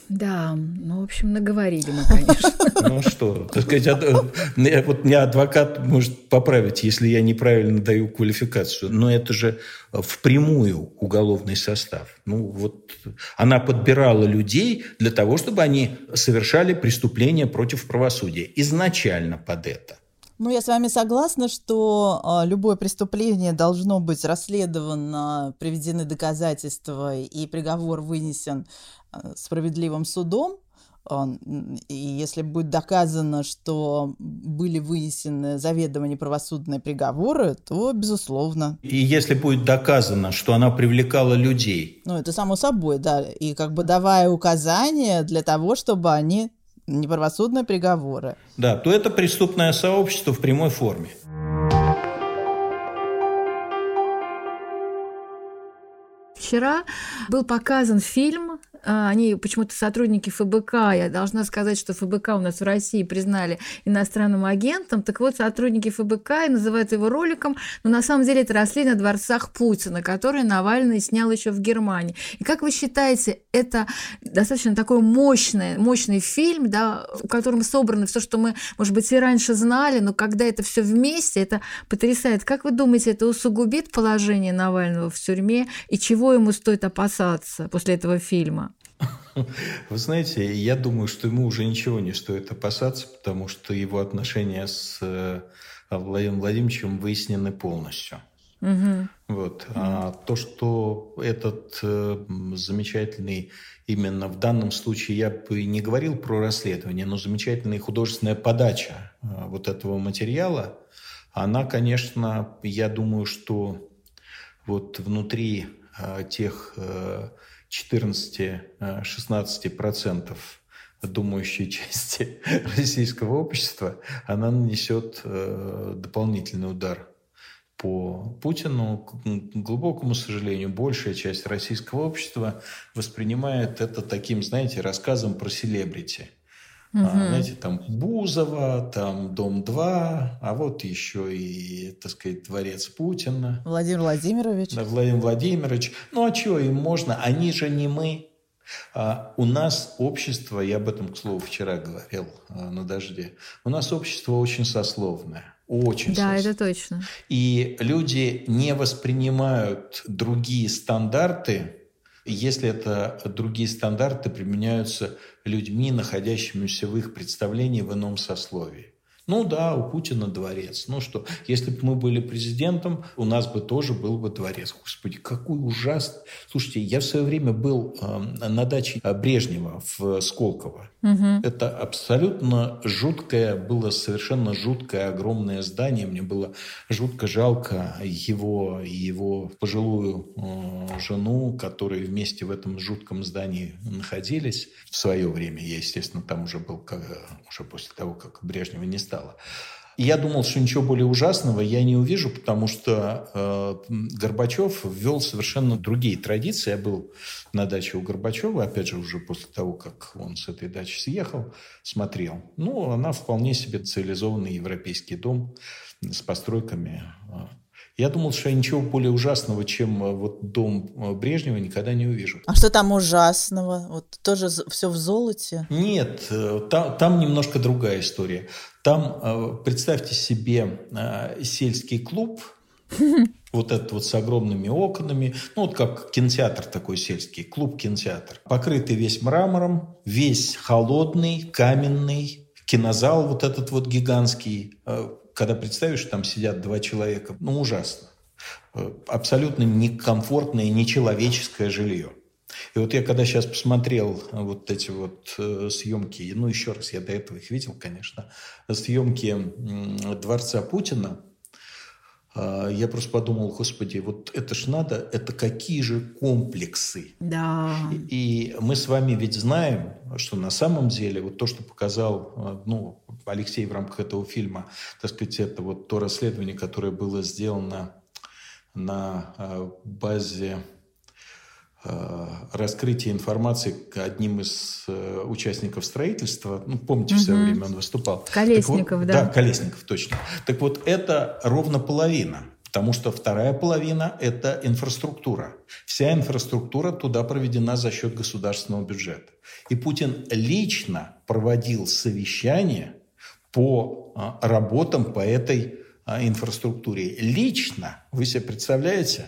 Да, ну, в общем, наговорили мы, конечно. Ну что, так сказать, э, вот мне адвокат может поправить, если я неправильно даю квалификацию, но это же впрямую уголовный состав. Ну вот она подбирала людей для того, чтобы они совершали преступления против правосудия изначально под это. Ну, я с вами согласна, что э, любое преступление должно быть расследовано, приведены доказательства и приговор вынесен э, справедливым судом. И если будет доказано, что были вынесены заведомо неправосудные приговоры, то безусловно. И если будет доказано, что она привлекала людей. Ну, это само собой, да. И как бы давая указания для того, чтобы они неправосудные приговоры. Да, то это преступное сообщество в прямой форме. Вчера был показан фильм а, они почему-то сотрудники ФБК, я должна сказать, что ФБК у нас в России признали иностранным агентом, так вот, сотрудники ФБК и называют его роликом, но на самом деле это расследование о дворцах Путина, который Навальный снял еще в Германии. И как вы считаете, это достаточно такой мощный, мощный фильм, да, в котором собрано все, что мы, может быть, и раньше знали, но когда это все вместе, это потрясает. Как вы думаете, это усугубит положение Навального в тюрьме и чего ему стоит опасаться после этого фильма? Вы знаете, я думаю, что ему уже ничего не стоит опасаться, потому что его отношения с э, Владимиром Владимировичем выяснены полностью. Угу. Вот. А то, что этот э, замечательный, именно в данном случае я бы не говорил про расследование, но замечательная художественная подача э, вот этого материала, она, конечно, я думаю, что вот внутри э, тех э, 14-16% э, думающей части российского общества, она нанесет э, дополнительный удар по Путину. К глубокому сожалению, большая часть российского общества воспринимает это таким, знаете, рассказом про селебрити – Угу. А, знаете, там Бузова, там Дом-2, а вот еще и, так сказать, дворец Путина. Владимир Владимирович. Да, Владимир Владимирович. Ну, а что им можно? Они же не мы. А у нас общество, я об этом, к слову, вчера говорил а, на дожде, у нас общество очень сословное. Очень Да, сословное. это точно. И люди не воспринимают другие стандарты если это другие стандарты применяются людьми, находящимися в их представлении в ином сословии. Ну да, у Путина дворец. Ну что, если бы мы были президентом, у нас бы тоже был бы дворец. Господи, какой ужасный. Слушайте, я в свое время был э, на даче Брежнева в Сколково. Угу. Это абсолютно жуткое, было совершенно жуткое огромное здание. Мне было жутко жалко его и его пожилую э, жену, которые вместе в этом жутком здании находились в свое время. Я, естественно, там уже был как, уже после того, как Брежнева не стало. Я думал, что ничего более ужасного я не увижу, потому что э, Горбачев ввел совершенно другие традиции. Я был на даче у Горбачева, опять же, уже после того, как он с этой дачи съехал, смотрел. Ну, она вполне себе цивилизованный европейский дом с постройками э, я думал, что я ничего более ужасного, чем э, вот дом э, Брежнева, никогда не увижу. А что там ужасного? Вот тоже все в золоте? Нет, там, там немножко другая история. Там, представьте себе, сельский клуб, вот этот вот с огромными окнами, ну вот как кинотеатр такой сельский, клуб-кинотеатр, покрытый весь мрамором, весь холодный, каменный, кинозал вот этот вот гигантский, когда представишь, что там сидят два человека, ну, ужасно. Э, абсолютно некомфортное, нечеловеческое жилье. И вот я когда сейчас посмотрел вот эти вот э, съемки, ну еще раз, я до этого их видел, конечно, съемки дворца Путина, э, я просто подумал, господи, вот это ж надо, это какие же комплексы. Да. И мы с вами ведь знаем, что на самом деле вот то, что показал, ну, Алексей в рамках этого фильма, так сказать, это вот то расследование, которое было сделано на э, базе э, раскрытия информации к одним из э, участников строительства. Ну, помните, угу. в время он выступал. Колесников, вот, да. Да, Колесников, точно. Так вот, это ровно половина. Потому что вторая половина – это инфраструктура. Вся инфраструктура туда проведена за счет государственного бюджета. И Путин лично проводил совещание по а, работам по этой инфраструктуре. Лично, вы себе представляете?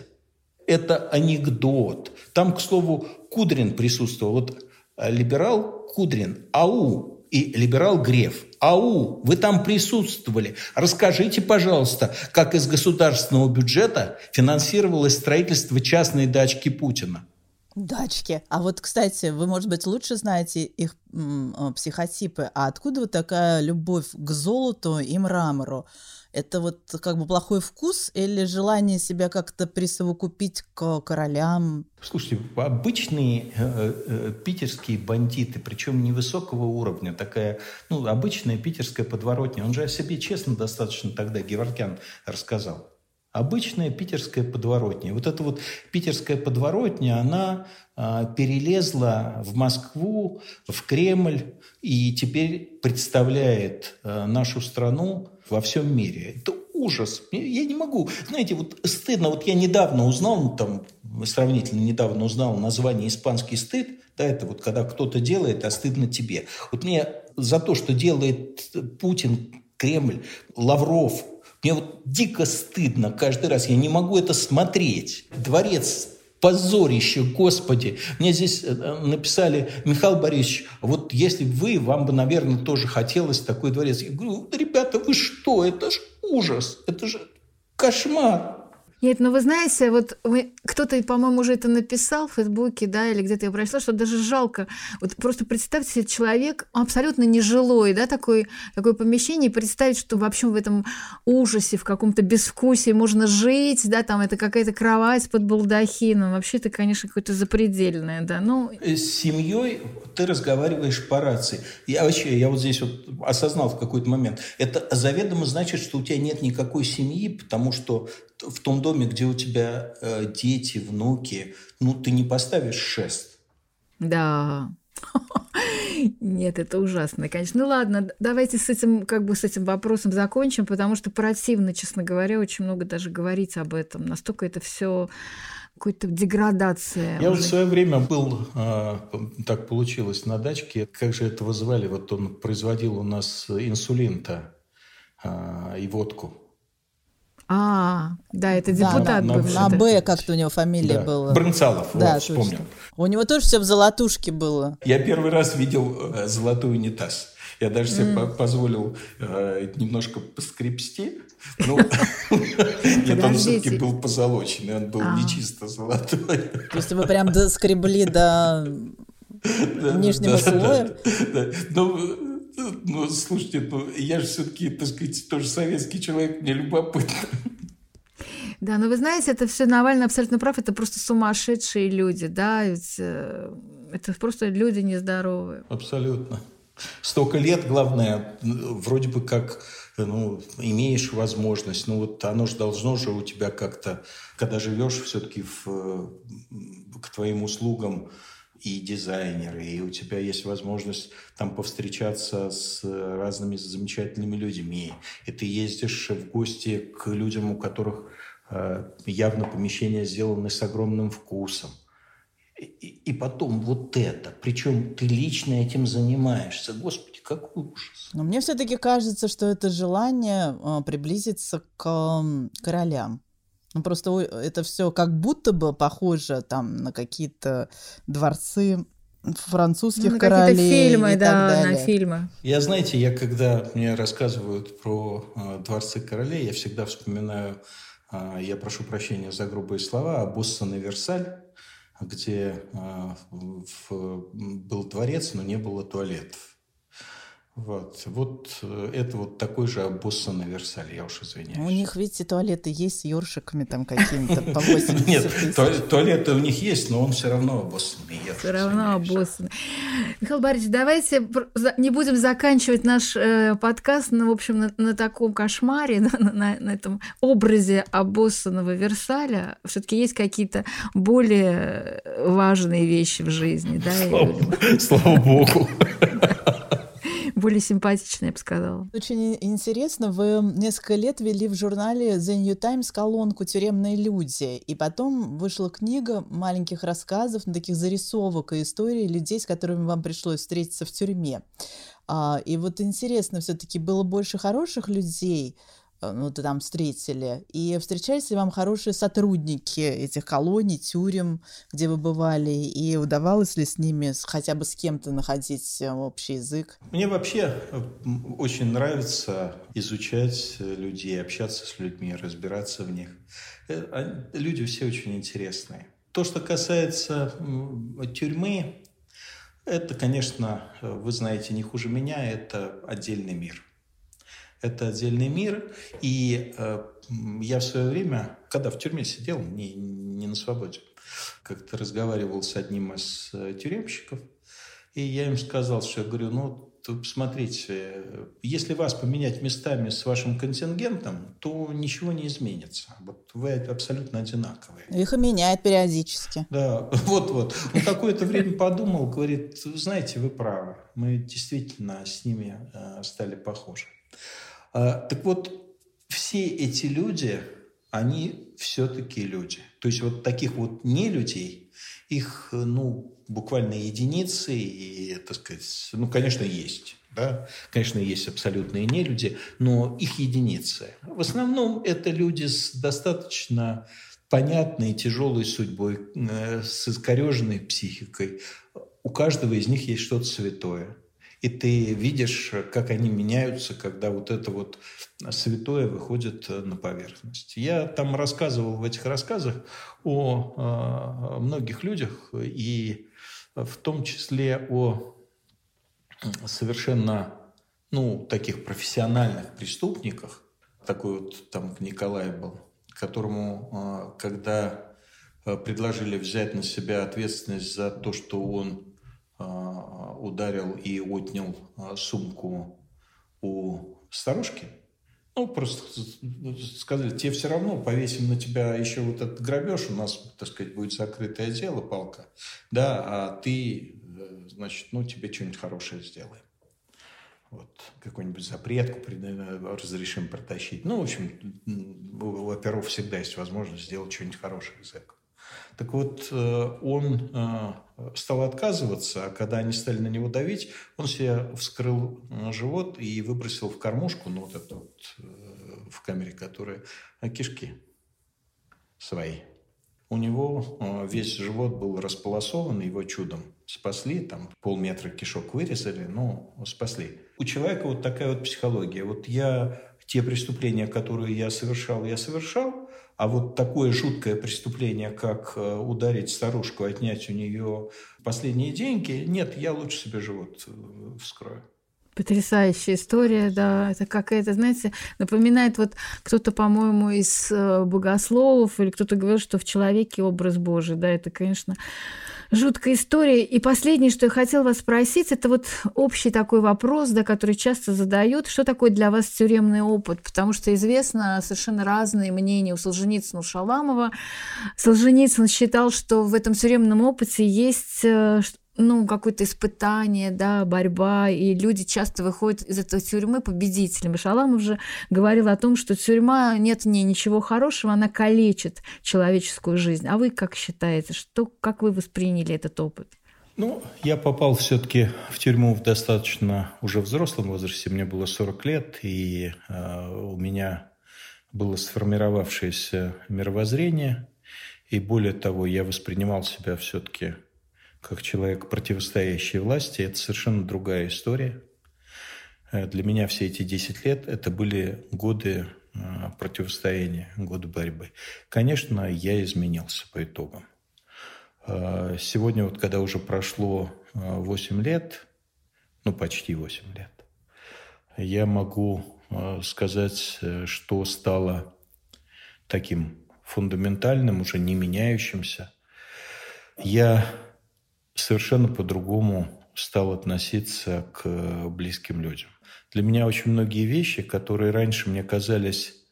Это анекдот. Там, к слову, Кудрин присутствовал. Вот а, либерал Кудрин, ау, и либерал Греф. Ау, вы там присутствовали. Расскажите, пожалуйста, как из государственного бюджета финансировалось строительство частной дачки Путина? Дачки. А вот, кстати, вы, может быть, лучше знаете их м, психотипы. А откуда вот такая любовь к золоту и мрамору? Это вот как бы плохой вкус или желание себя как-то присовокупить к королям? Слушайте, обычные э, э, питерские бандиты, причем невысокого уровня, такая, ну, обычная питерская подворотня, он же о себе честно достаточно тогда Геворкян рассказал. Обычная питерская подворотня. Вот эта вот питерская подворотня, она э, перелезла в Москву, в Кремль, и теперь представляет э, нашу страну во всем мире. Это ужас. Я не могу. Знаете, вот стыдно. Вот я недавно узнал, ну, там, сравнительно недавно узнал название «Испанский стыд». Да, это вот когда кто-то делает, а стыдно тебе. Вот мне за то, что делает Путин, Кремль, Лавров, мне вот дико стыдно каждый раз. Я не могу это смотреть. Дворец позорище, Господи. Мне здесь э, написали, Михаил Борисович, вот если вы, вам бы, наверное, тоже хотелось такой дворец. Я говорю, ребята, вы что, это же ужас, это же кошмар. Нет, ну вы знаете, вот кто-то, по-моему, уже это написал в Фейсбуке, да, или где-то я прочла, что даже жалко. Вот просто представьте себе человек абсолютно нежилой, да, такой, такое помещение, и представить, что вообще в этом ужасе, в каком-то безвкусии можно жить, да, там это какая-то кровать под балдахином. Вообще это, конечно, какое-то запредельное, да. Ну... С семьей ты разговариваешь по рации. Я вообще, я вот здесь вот осознал в какой-то момент, это заведомо значит, что у тебя нет никакой семьи, потому что в том доме, где у тебя э, дети, внуки, ну, ты не поставишь шест. Да. Нет, это ужасно, конечно. Ну ладно, давайте с этим, как бы с этим вопросом закончим, потому что противно, честно говоря, очень много даже говорить об этом. Настолько это все какой-то деградация. Я уже в свое время был, э, так получилось, на дачке. Как же это вызывали? Вот он производил у нас инсулин-то э, и водку. А, да, это депутат да, бывший. На Б как-то у него фамилия да. была. Бронцалов, да, вот, вспомнил. У него тоже все в золотушке было. Я первый раз видел э, золотой унитаз. Я даже себе mm. позволил э, немножко поскребсти. Ну, нет, он все-таки был позолоченный, он был не а. чисто золотой. То есть вы прям доскребли до нижнего слоя? Ну, ну, слушайте, ну, я же все-таки, так сказать, тоже советский человек, мне любопытно. Да, но вы знаете, это все Навальный абсолютно прав, это просто сумасшедшие люди, да, ведь э, это просто люди нездоровые. Абсолютно. Столько лет, главное, вроде бы как ну, имеешь возможность, ну вот оно же должно же у тебя как-то, когда живешь все-таки к твоим услугам, и дизайнеры, и у тебя есть возможность там повстречаться с разными замечательными людьми, и ты ездишь в гости к людям, у которых э, явно помещения сделаны с огромным вкусом. И, и потом вот это, причем ты лично этим занимаешься. Господи, какой ужас. Но мне все-таки кажется, что это желание э, приблизиться к королям. Ну, просто это все как будто бы похоже там на какие-то дворцы французских ну, королей фильмы, и да, так далее. на фильмы. Я, знаете, я когда мне рассказывают про э, дворцы королей, я всегда вспоминаю, э, я прошу прощения за грубые слова, об Оссен Версаль, где э, в, был дворец, но не было туалетов. Вот, вот э, это вот такой же обоссанный Версаль, я уж извиняюсь. У них, видите, туалеты есть с ёршиками там какими-то по 80 Нет, туалеты у них есть, но он все равно обоссанный. Все равно обоссанный. Михаил Борисович, давайте не будем заканчивать наш э, подкаст, ну, в общем, на, таком кошмаре, на, этом образе обоссанного Версаля. все таки есть какие-то более важные вещи в жизни, да? Слава богу. более симпатичная, я бы сказала. Очень интересно, вы несколько лет вели в журнале The New Times колонку «Тюремные люди», и потом вышла книга маленьких рассказов, ну, таких зарисовок и историй людей, с которыми вам пришлось встретиться в тюрьме. А, и вот интересно, все-таки было больше хороших людей, ну, ты там встретили, и встречались ли вам хорошие сотрудники этих колоний, тюрем, где вы бывали, и удавалось ли с ними хотя бы с кем-то находить э, общий язык? Мне вообще э, очень нравится изучать людей, общаться с людьми, разбираться в них. А, люди все очень интересные. То, что касается тюрьмы, это, конечно, вы знаете не хуже меня, это отдельный мир это отдельный мир. И э, я в свое время, когда в тюрьме сидел, не, не на свободе, как-то разговаривал с одним из э, тюремщиков, и я им сказал, что я говорю, ну, посмотрите, если вас поменять местами с вашим контингентом, то ничего не изменится. Вот вы абсолютно одинаковые. Их и меняет периодически. Да, вот-вот. Он какое-то время подумал, говорит, знаете, вы правы. Мы действительно с ними э, стали похожи. А, так вот, все эти люди, они все-таки люди. То есть вот таких вот не людей, их, ну, буквально единицы, и, так сказать, ну, конечно, есть. Да? Конечно, есть абсолютные нелюди, но их единицы. В основном это люди с достаточно понятной тяжелой судьбой, э, с искореженной психикой. У каждого из них есть что-то святое и ты видишь, как они меняются, когда вот это вот святое выходит э, на поверхность. Я там рассказывал в этих рассказах о, э, многих людях, и в том числе о совершенно ну, таких профессиональных преступниках. Такой вот там Николай был, которому, э, когда предложили взять на себя ответственность за то, что он ударил и отнял а, сумку у старушки. Ну, просто сказали, тебе все равно повесим на тебя еще вот этот грабеж, у нас, так сказать, будет закрытое дело, палка, да, а ты, э, значит, ну, тебе что-нибудь хорошее сделаем. Вот, какую-нибудь запретку разрешим протащить. Ну, в общем, у оперов всегда есть возможность сделать что-нибудь хорошее этого. Так вот, э, он э, стал отказываться, а когда они стали на него давить, он себе вскрыл э, живот и выбросил в кормушку, ну, вот это вот в камере, которая кишки свои. У него весь живот был располосован, его чудом спасли, там полметра кишок вырезали, но спасли. У человека вот такая вот психология. Вот я те преступления, которые я совершал, я совершал, а вот такое жуткое преступление, как э, ударить старушку, отнять у нее последние деньги, нет, я лучше себе живот э, вскрою. Потрясающая история, да. Это какая-то, знаете, напоминает вот кто-то, по-моему, из э, богословов или кто-то говорил, что в человеке образ Божий. Да, это, конечно, жуткая история. И последнее, что я хотела вас спросить, это вот общий такой вопрос, да, который часто задают. Что такое для вас тюремный опыт? Потому что известно совершенно разные мнения у Солженицына, у Шаламова. Солженицын считал, что в этом тюремном опыте есть э, ну, какое-то испытание, да, борьба, и люди часто выходят из этой тюрьмы победителями. Шаламов же говорил о том, что тюрьма нет в ней ничего хорошего, она калечит человеческую жизнь. А вы как считаете, что, как вы восприняли этот опыт? Ну, я попал все-таки в тюрьму в достаточно уже взрослом возрасте, мне было 40 лет, и э, у меня было сформировавшееся мировоззрение, и более того, я воспринимал себя все-таки как человек, противостоящий власти, это совершенно другая история. Э, для меня все эти 10 лет это были годы э, противостояния, годы борьбы. Конечно, я изменился по итогам. Э, сегодня, вот когда уже прошло 8 лет, ну почти 8 лет, я могу сказать, что стало таким фундаментальным, уже не меняющимся. Я совершенно по-другому стал относиться к близким людям. Для меня очень многие вещи, которые раньше мне казались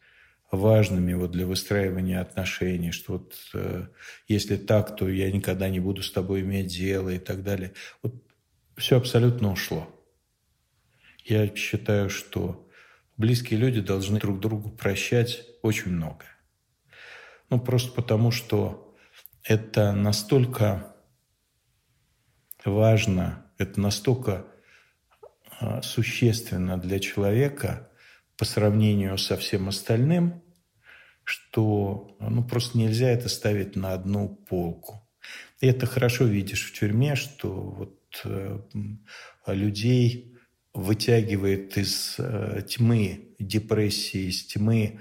важными вот для выстраивания отношений, что вот э, если так, то я никогда не буду с тобой иметь дело и так далее. Вот все абсолютно ушло. Я считаю, что близкие люди должны друг другу прощать очень много. Ну, просто потому, что это настолько важно, это настолько а, существенно для человека по сравнению со всем остальным, что ну, просто нельзя это ставить на одну полку. И это хорошо видишь в тюрьме, что вот э, людей вытягивает из э, тьмы депрессии, из тьмы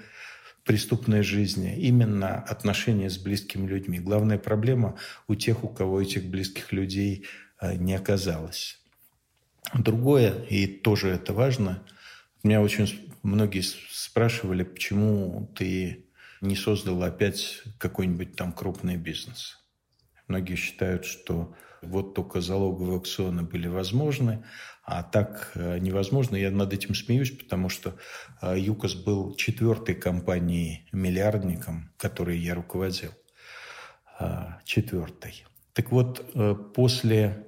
преступной жизни именно отношения с близкими людьми. Главная проблема у тех, у кого этих близких людей не оказалось. Другое, и тоже это важно, меня очень многие спрашивали, почему ты не создал опять какой-нибудь там крупный бизнес. Многие считают, что вот только залоговые аукционы были возможны, а так э, невозможно. Я над этим смеюсь, потому что э, ЮКОС был четвертой компанией-миллиардником, которой я руководил. Э, четвертой. Так вот, после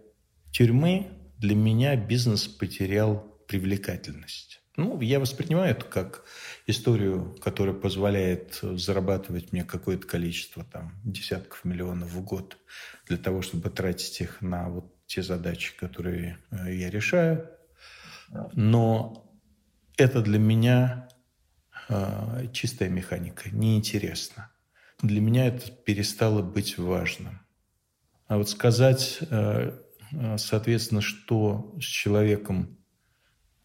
тюрьмы для меня бизнес потерял привлекательность. Ну, я воспринимаю это как историю, которая позволяет зарабатывать мне какое-то количество, там, десятков миллионов в год для того, чтобы тратить их на вот те задачи, которые э, я решаю. Но это для меня э, чистая механика, неинтересно. Для меня это перестало быть важным. А вот сказать, э, соответственно, что с человеком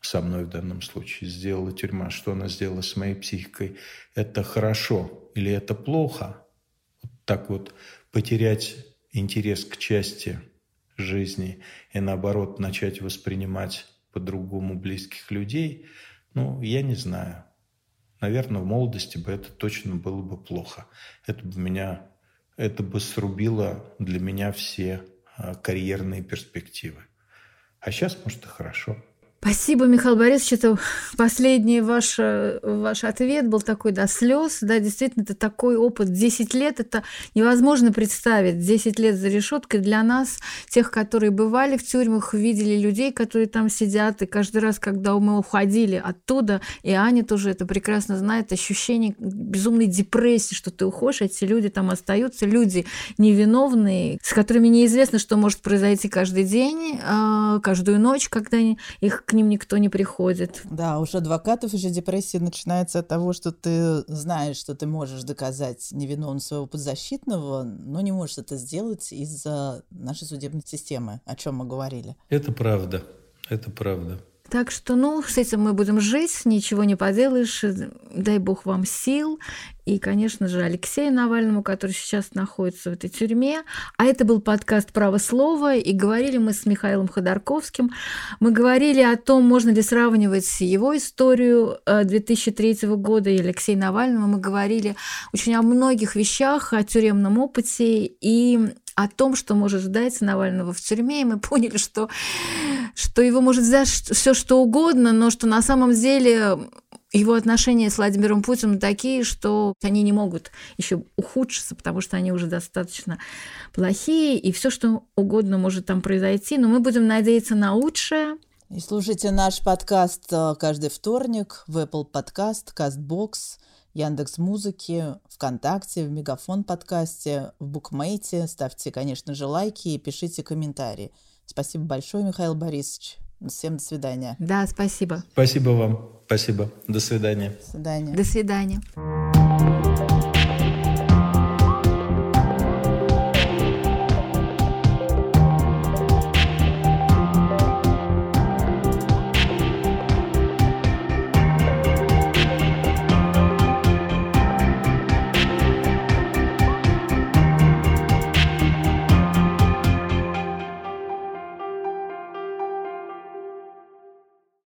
со мной в данном случае сделала тюрьма, что она сделала с моей психикой, это хорошо или это плохо, вот так вот потерять интерес к части жизни и наоборот начать воспринимать по-другому близких людей, ну, я не знаю. Наверное, в молодости бы это точно было бы плохо. Это бы меня, это бы срубило для меня все карьерные перспективы. А сейчас, может, и хорошо. Спасибо, Михаил Борисович. Это последний ваш, ваш ответ был такой до слез. Да, действительно, это такой опыт. 10 лет – это невозможно представить. 10 лет за решеткой для нас, тех, которые бывали в тюрьмах, видели людей, которые там сидят. И каждый раз, когда мы уходили оттуда, и Аня тоже это прекрасно знает, ощущение безумной депрессии, что ты уходишь, эти люди там остаются, люди невиновные, с которыми неизвестно, что может произойти каждый день, а, каждую ночь, когда их к ним никто не приходит. Да, уж адвокатов уже депрессия начинается от того, что ты знаешь, что ты можешь доказать невиновность своего подзащитного, но не можешь это сделать из-за нашей судебной системы, о чем мы говорили. Это правда, это правда. Так что, ну, с этим мы будем жить, ничего не поделаешь. Дай бог вам сил. И, конечно же, Алексею Навальному, который сейчас находится в этой тюрьме. А это был подкаст «Право слова». И говорили мы с Михаилом Ходорковским. Мы говорили о том, можно ли сравнивать его историю 2003 э, года и Алексея Навального. Мы говорили очень о многих вещах, о тюремном опыте и о том, что может ждать Навального в тюрьме, и мы поняли, что, что его может ждать все что угодно, но что на самом деле его отношения с Владимиром Путиным такие, что они не могут еще ухудшиться, потому что они уже достаточно плохие, и все что угодно может там произойти, но мы будем надеяться на лучшее. И слушайте наш подкаст э, каждый вторник в Apple Podcast, CastBox, Яндекс Музыки, ВКонтакте, в Мегафон подкасте, в Букмейте. Ставьте, конечно же, лайки и пишите комментарии. Спасибо большое, Михаил Борисович. Всем до свидания. Да, спасибо. Спасибо вам. Спасибо. До свидания. До свидания. До свидания.